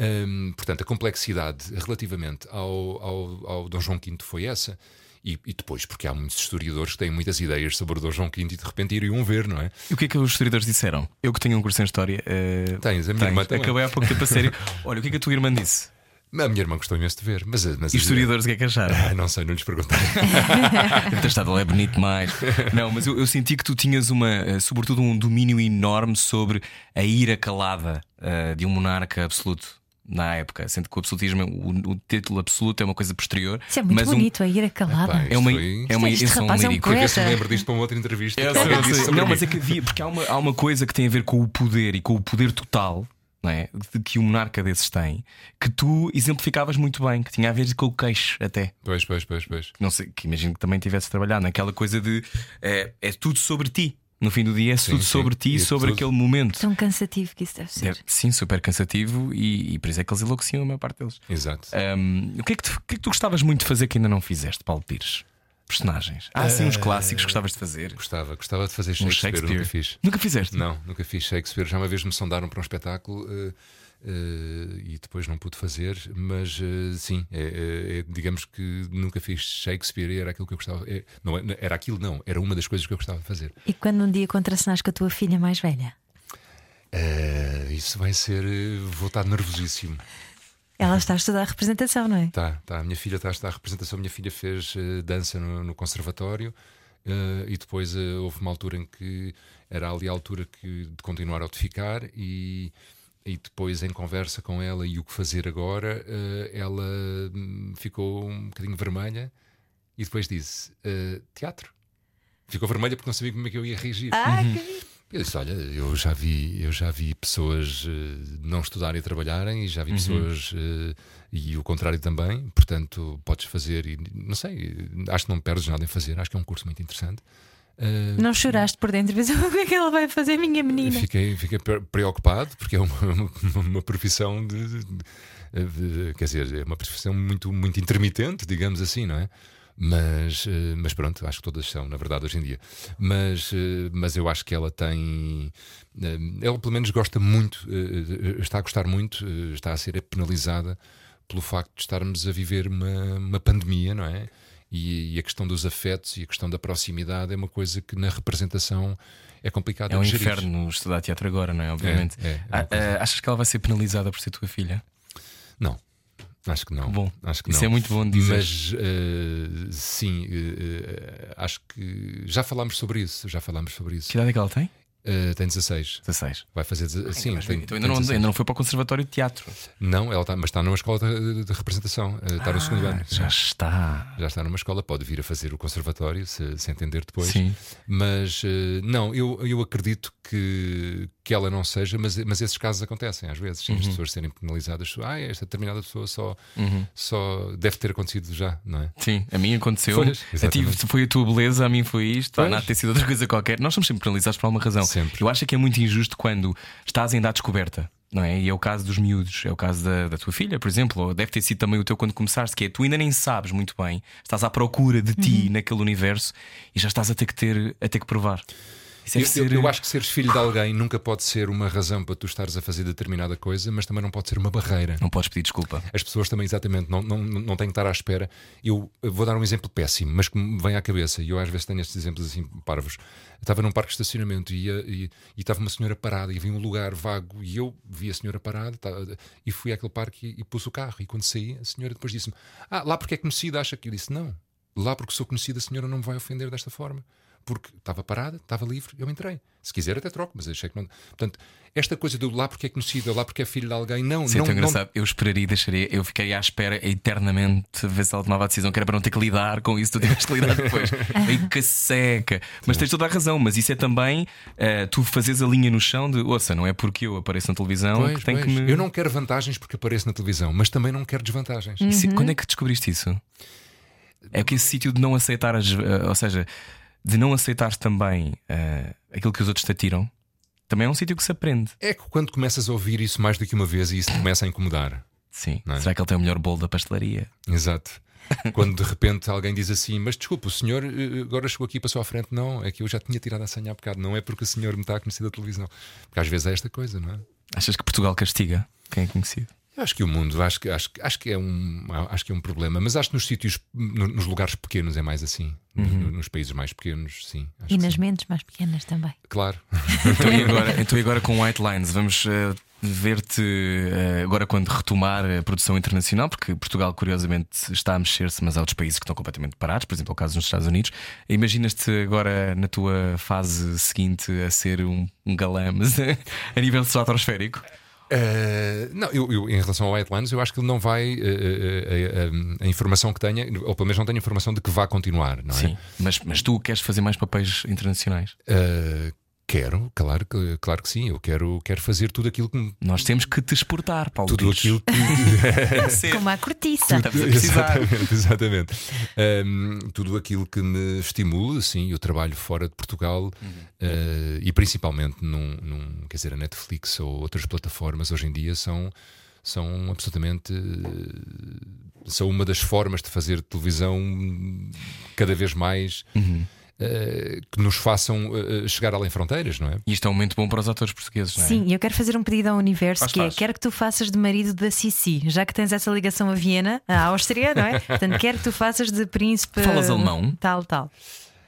Hum, portanto, a complexidade relativamente ao, ao, ao Dom João V foi essa. E, e depois, porque há muitos historiadores que têm muitas ideias sobre o Dom João V e de repente iriam ver, não é? E o que é que os historiadores disseram? Eu que tenho um curso em História. eh, Tens, a minha irmã também. Acabei há pouco tempo a sério. Olha, o que é que a tua irmã disse? A minha irmã gostou imenso de ver, mas, mas E historiadores o que é que acharam? Ah, não sei, não lhes perguntei. [laughs] Ter estado, é bonito mais. Não, mas eu, eu senti que tu tinhas uma, eh, sobretudo, um domínio enorme sobre a ira calada eh, de um monarca absoluto. Na época, sendo que o absolutismo, o, o título absoluto é uma coisa posterior. Isso é muito mas um- bonito, a ira calada. Epá, é uma, é uma Este é um é um se me lembro disto para uma outra entrevista. Eu sei, eu sei. sobre Não, mas é que havia, porque há uma, há uma coisa que tem a ver com o poder e com o poder total. Não é? De que um monarca desses tem, que tu exemplificavas muito bem, que tinha a ver com o queixo até. Pois, pois, pois, pois. Não sei, que imagino que também tivesse trabalhado naquela coisa de é, é tudo sobre ti. No fim do dia é Sim, tudo sim. sobre ti E é sobre tudo- aquele momento. Tão cansativo que isso deve ser. É, sim, super cansativo e, e por isso é que eles enlouqueciam a maior parte deles. Exato. Ahm, o, que é que tu, o que é que tu gostavas muito de fazer que ainda não fizeste, Paulo Pires? Personagens. Há assim uns clássicos que gostavas de fazer. Gostava, gostava de fazer Um Shakespeare, nunca fiz. Nunca fizeste? Não, nunca fiz Shakespeare. Já uma vez me sondaram para um espetáculo eh, eh, e depois não pude fazer, mas eh, sim, é, é- é- digamos que nunca fiz Shakespeare e era aquilo que eu gostava. é, não, é- era aquilo, não, era uma das coisas que eu gostava de fazer. E quando um dia contracenares com a tua filha mais velha? Eh, isso vai ser. vou estar nervosíssimo. Ela está a estudar representação, não é? Tá, tá. A minha filha está a estudar representação. A minha filha fez dança no, no conservatório eh, e depois eh, houve uma altura em que era ali a altura que, de continuar a notificar e, e depois em conversa com ela e o que fazer agora, eh, ela hum, ficou um bocadinho vermelha e depois disse eh, teatro. Ficou vermelha porque não sabia como é que eu ia reagir. Ah, Eu disse: Olha, eu já vi, eu já vi pessoas eh, não estudarem e trabalharem, e já vi pessoas eh, e o contrário também. Portanto, podes fazer, e não sei, acho que não perdes nada em fazer. Acho que é um curso muito interessante. Eh, Não choraste por dentro, mas [laughs] o que é que ela vai fazer, minha menina? Fiquei, fiquei pre- preocupado porque é uma, [laughs] uma, uma profissão de, de- de- Quer dizer, é uma profissão muito, muito intermitente, digamos assim, não é? Mas, eh, mas pronto, acho que todas são, na verdade, hoje em dia. Mas, eh, mas eu acho que ela tem. Ela, pelo menos, gosta muito, está a gostar muito, está a ser penalizada pelo facto de estarmos a viver uma, uma pandemia, não é? E, e a questão dos afetos e a questão da proximidade é uma coisa que na representação é complicada É um gerir. inferno estudar teatro agora, não é? Obviamente. É, é, é uma Ah, coisa- ah, achas que ela vai ser penalizada por ser tua filha? Não, acho que não. Bom, acho que isso não. é muito bom de dizer. Mas eh, sim, eh, acho que já falámos sobre isso. Já falámos sobre isso. Que idade é que ela tem? Eh, tem 16. 16. Vai fazer. deze- Sim, Mas tem, então tem ainda, não, 16. ainda não foi para o Conservatório de Teatro. Não, ela está, mas está numa escola de, de representação. eh, está no segundo ano. Ah, Já está. Já está numa escola, pode vir a fazer o conservatório, se, se entender depois. Sim. Mas eh, não, eu, eu acredito que, que ela não seja, mas, mas esses casos acontecem às vezes. Uhum. As pessoas serem penalizadas. Ah, esta determinada pessoa só, só deve ter acontecido já, não é? Sim, a mim aconteceu. Pois, a ti foi a tua beleza, a mim foi isto. Pois. Vai ter sido outra coisa qualquer. Nós somos sempre penalizados por alguma razão. Sempre. Eu acho que é muito injusto quando estás ainda à descoberta. Não é? E é o caso dos miúdos, é o caso da, da tua filha, por exemplo, ou deve ter sido também o teu quando começaste, que é tu ainda nem sabes muito bem, estás à procura de ti naquele universo e já estás a ter que ter, a ter que provar. Isso Eu, deve eu- ser- eu acho que seres filho de alguém nunca pode ser uma razão para tu estares a fazer determinada coisa, mas também não pode ser uma barreira. Não podes pedir desculpa. As pessoas também, exatamente, não, não, não têm que estar à espera. Eu vou dar um exemplo péssimo, mas que me vem à cabeça, e eu às vezes tenho estes exemplos assim parvos. Eu estava num parque de estacionamento e, ia- e, e estava uma senhora parada e havia um lugar vago e eu vi a senhora parada tá, e fui àquele parque e, e pus o carro. E quando saí, a senhora depois disse-me: Ah, lá porque é conhecida, acha que eu disse: Não, lá porque sou conhecida, a senhora não me vai ofender desta forma. Porque estava parada, estava livre, eu entrei. Se quiser, até troco, mas achei que não. Portanto, esta coisa do lá porque é conhecida, lá porque é filho de alguém, não, Isso é não, não, engraçado. Eu esperaria e deixaria. Eu fiquei à espera eternamente a ver se ela tomava a decisão, que era para não ter que lidar com isso. Tu tiveste que lidar depois. [laughs] Meio que seca. Mas tens toda a razão. Mas isso é também eh, tu fazes a linha no chão de ouça, não é porque eu apareço na televisão Pois, que tem que me. Eu não quero vantagens porque apareço na televisão, mas também não quero desvantagens. Isso- Quando é que descobriste isso? É que esse sítio de não aceitar as. eh, ou seja, de não aceitar também eh, aquilo que os outros te atiram, também é um sítio que se aprende. É que quando começas a ouvir isso mais do que uma vez e isso te começa a incomodar. Sim. É? Será que ele tem o melhor bolo da pastelaria? Exato. [laughs] Quando de repente alguém diz assim, mas desculpa, o senhor eh, agora chegou aqui e passou à frente. Não, é que eu já tinha tirado a senha há bocado. Não é porque o senhor me está a conhecer da televisão. Porque às vezes é esta coisa, não é? Achas que Portugal castiga quem é conhecido? Eu acho que o mundo, acho que, acho, que- acho, que é um, acho que é um problema, mas acho que nos sítios, no- nos lugares pequenos é mais assim. Nos- Nos, países mais pequenos, sim. acho E que nas sim. mentes mais pequenas também. Claro. [laughs] Então e [laughs] agora, então, e agora com White Lines, vamos eh, ver-te eh, agora quando retomar a produção internacional, porque Portugal, curiosamente, está a mexer-se, mas há outros países que estão completamente parados, por exemplo, o caso nos Estados Unidos. Imaginas-te agora na tua fase seguinte a ser um, um galã, mas [laughs] a nível estratosférico? Uh, não, eu, eu, em relação ao Headlines, eu acho que ele não vai. Uh, uh, a informação que tenha, ou pelo menos não tenho informação de que vá continuar, não é? Sim, mas, mas tu queres fazer mais papéis internacionais? Quero, claro, claro que sim. Eu quero, quero fazer tudo aquilo que. Me... Nós temos que te exportar, Paulo. Tudo Pires. aquilo que. Como a [laughs] cortiça. exatamente, exatamente. Um, tudo aquilo que me estimula, sim. Eu trabalho fora de Portugal uhum. uh, e principalmente num, num. Quer dizer, a Netflix ou outras plataformas hoje em dia são, são absolutamente. São uma das formas de fazer televisão cada vez mais. Uhum uh, que nos façam uh, chegar além fronteiras, não é? E isto é um momento bom para os atores portugueses, não é? Sim, eu quero fazer um pedido ao universo faz, que faz. é: quero que tu faças de marido da Sissi, já que tens essa ligação a Viena, a Áustria, não é? [laughs] Portanto, quero que tu faças de príncipe. Falas alemão? Tal, tal.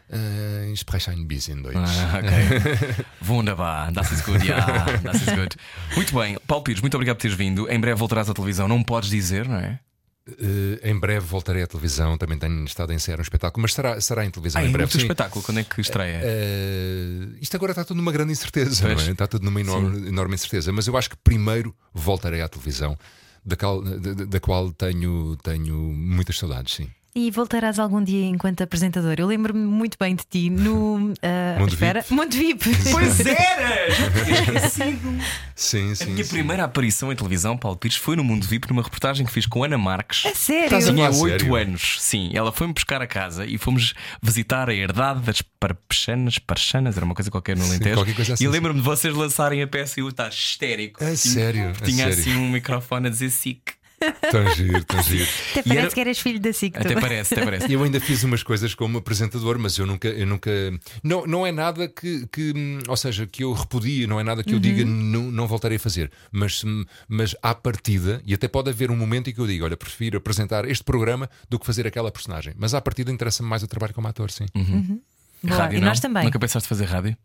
Uh, ich spreche ein bisschen Deutsch. Ah, okay. [laughs] Wunderbar, das ist gut, ja, das ist gut. Muito bem, Paulo Pires, muito obrigado por teres vindo. Em breve voltarás à televisão, não podes dizer, não é? Uh, em breve voltarei à televisão, também tenho estado em ser um espetáculo, mas será, será em televisão ah, em é breve. Sim. espetáculo, quando é que estreia? Uh, isto agora está tudo numa grande incerteza, é? está tudo numa enorme, enorme, incerteza, mas eu acho que primeiro voltarei à televisão, da qual, da, da qual tenho, tenho muitas saudades, sim. E voltarás algum dia enquanto apresentador. Eu lembro-me muito bem de ti no. Uh, Monte espera, VIP. Monte VIP. Pois eras! sim, sim. A minha sim. primeira aparição em televisão, Paulo Pires, foi no Mundo VIP, numa reportagem que fiz com Ana Marques. É sério? Tinha falar 8 sério? anos, sim. Ela foi-me buscar a casa e fomos visitar a herdade das parpechanas, parchanas, era uma coisa qualquer no Alentejo. qualquer coisa assim, e eu lembro-me de vocês lançarem a peça e eu estava histérico. A Tinha- sério, a Tinha sério. assim um microfone a dizer SIC. Tão giro, tão giro. Até parece era- que eras filho da SIC. Até parece, até parece. Eu ainda fiz umas coisas como apresentador, mas eu nunca, eu nunca, não, não é nada que, que, ou seja, que eu repudie, não é nada que eu diga não, não voltarei a fazer. Mas, mas à partida, e até pode haver um momento em que eu digo, olha, prefiro apresentar este programa do que fazer aquela personagem. Mas à partida interessa-me mais o trabalho como ator, sim. Boa, Rádio e não? nós também. Nunca pensaste fazer rádio?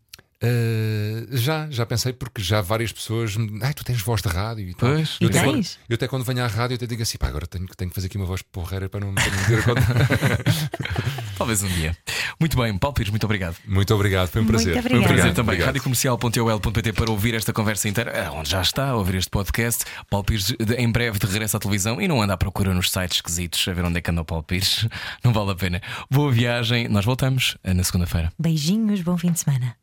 Uh, já, já pensei porque já várias pessoas me Ai, tu tens voz de rádio e tal. Pois, eu, e até tens? quando, eu até quando venho à rádio eu até digo assim, pá, agora tenho, tenho que fazer aqui uma voz porreira para não, para não dizer conta. [laughs] Talvez um dia. Muito bem, Paulo Pires, muito obrigado. Muito obrigado, foi um Muito prazer. obrigada. Foi um prazer Obrigado. também. Obrigado. Radiocomercial.ol.pt para ouvir esta conversa inteira, eh, onde já está, a ouvir este podcast. Paulo Pires de- em breve de regresso à televisão e não anda à procura nos sites esquisitos a ver onde é que anda o Paulo Pires. [laughs] Não vale a pena. Boa viagem, nós voltamos eh, na segunda-feira. Beijinhos, bom fim de semana.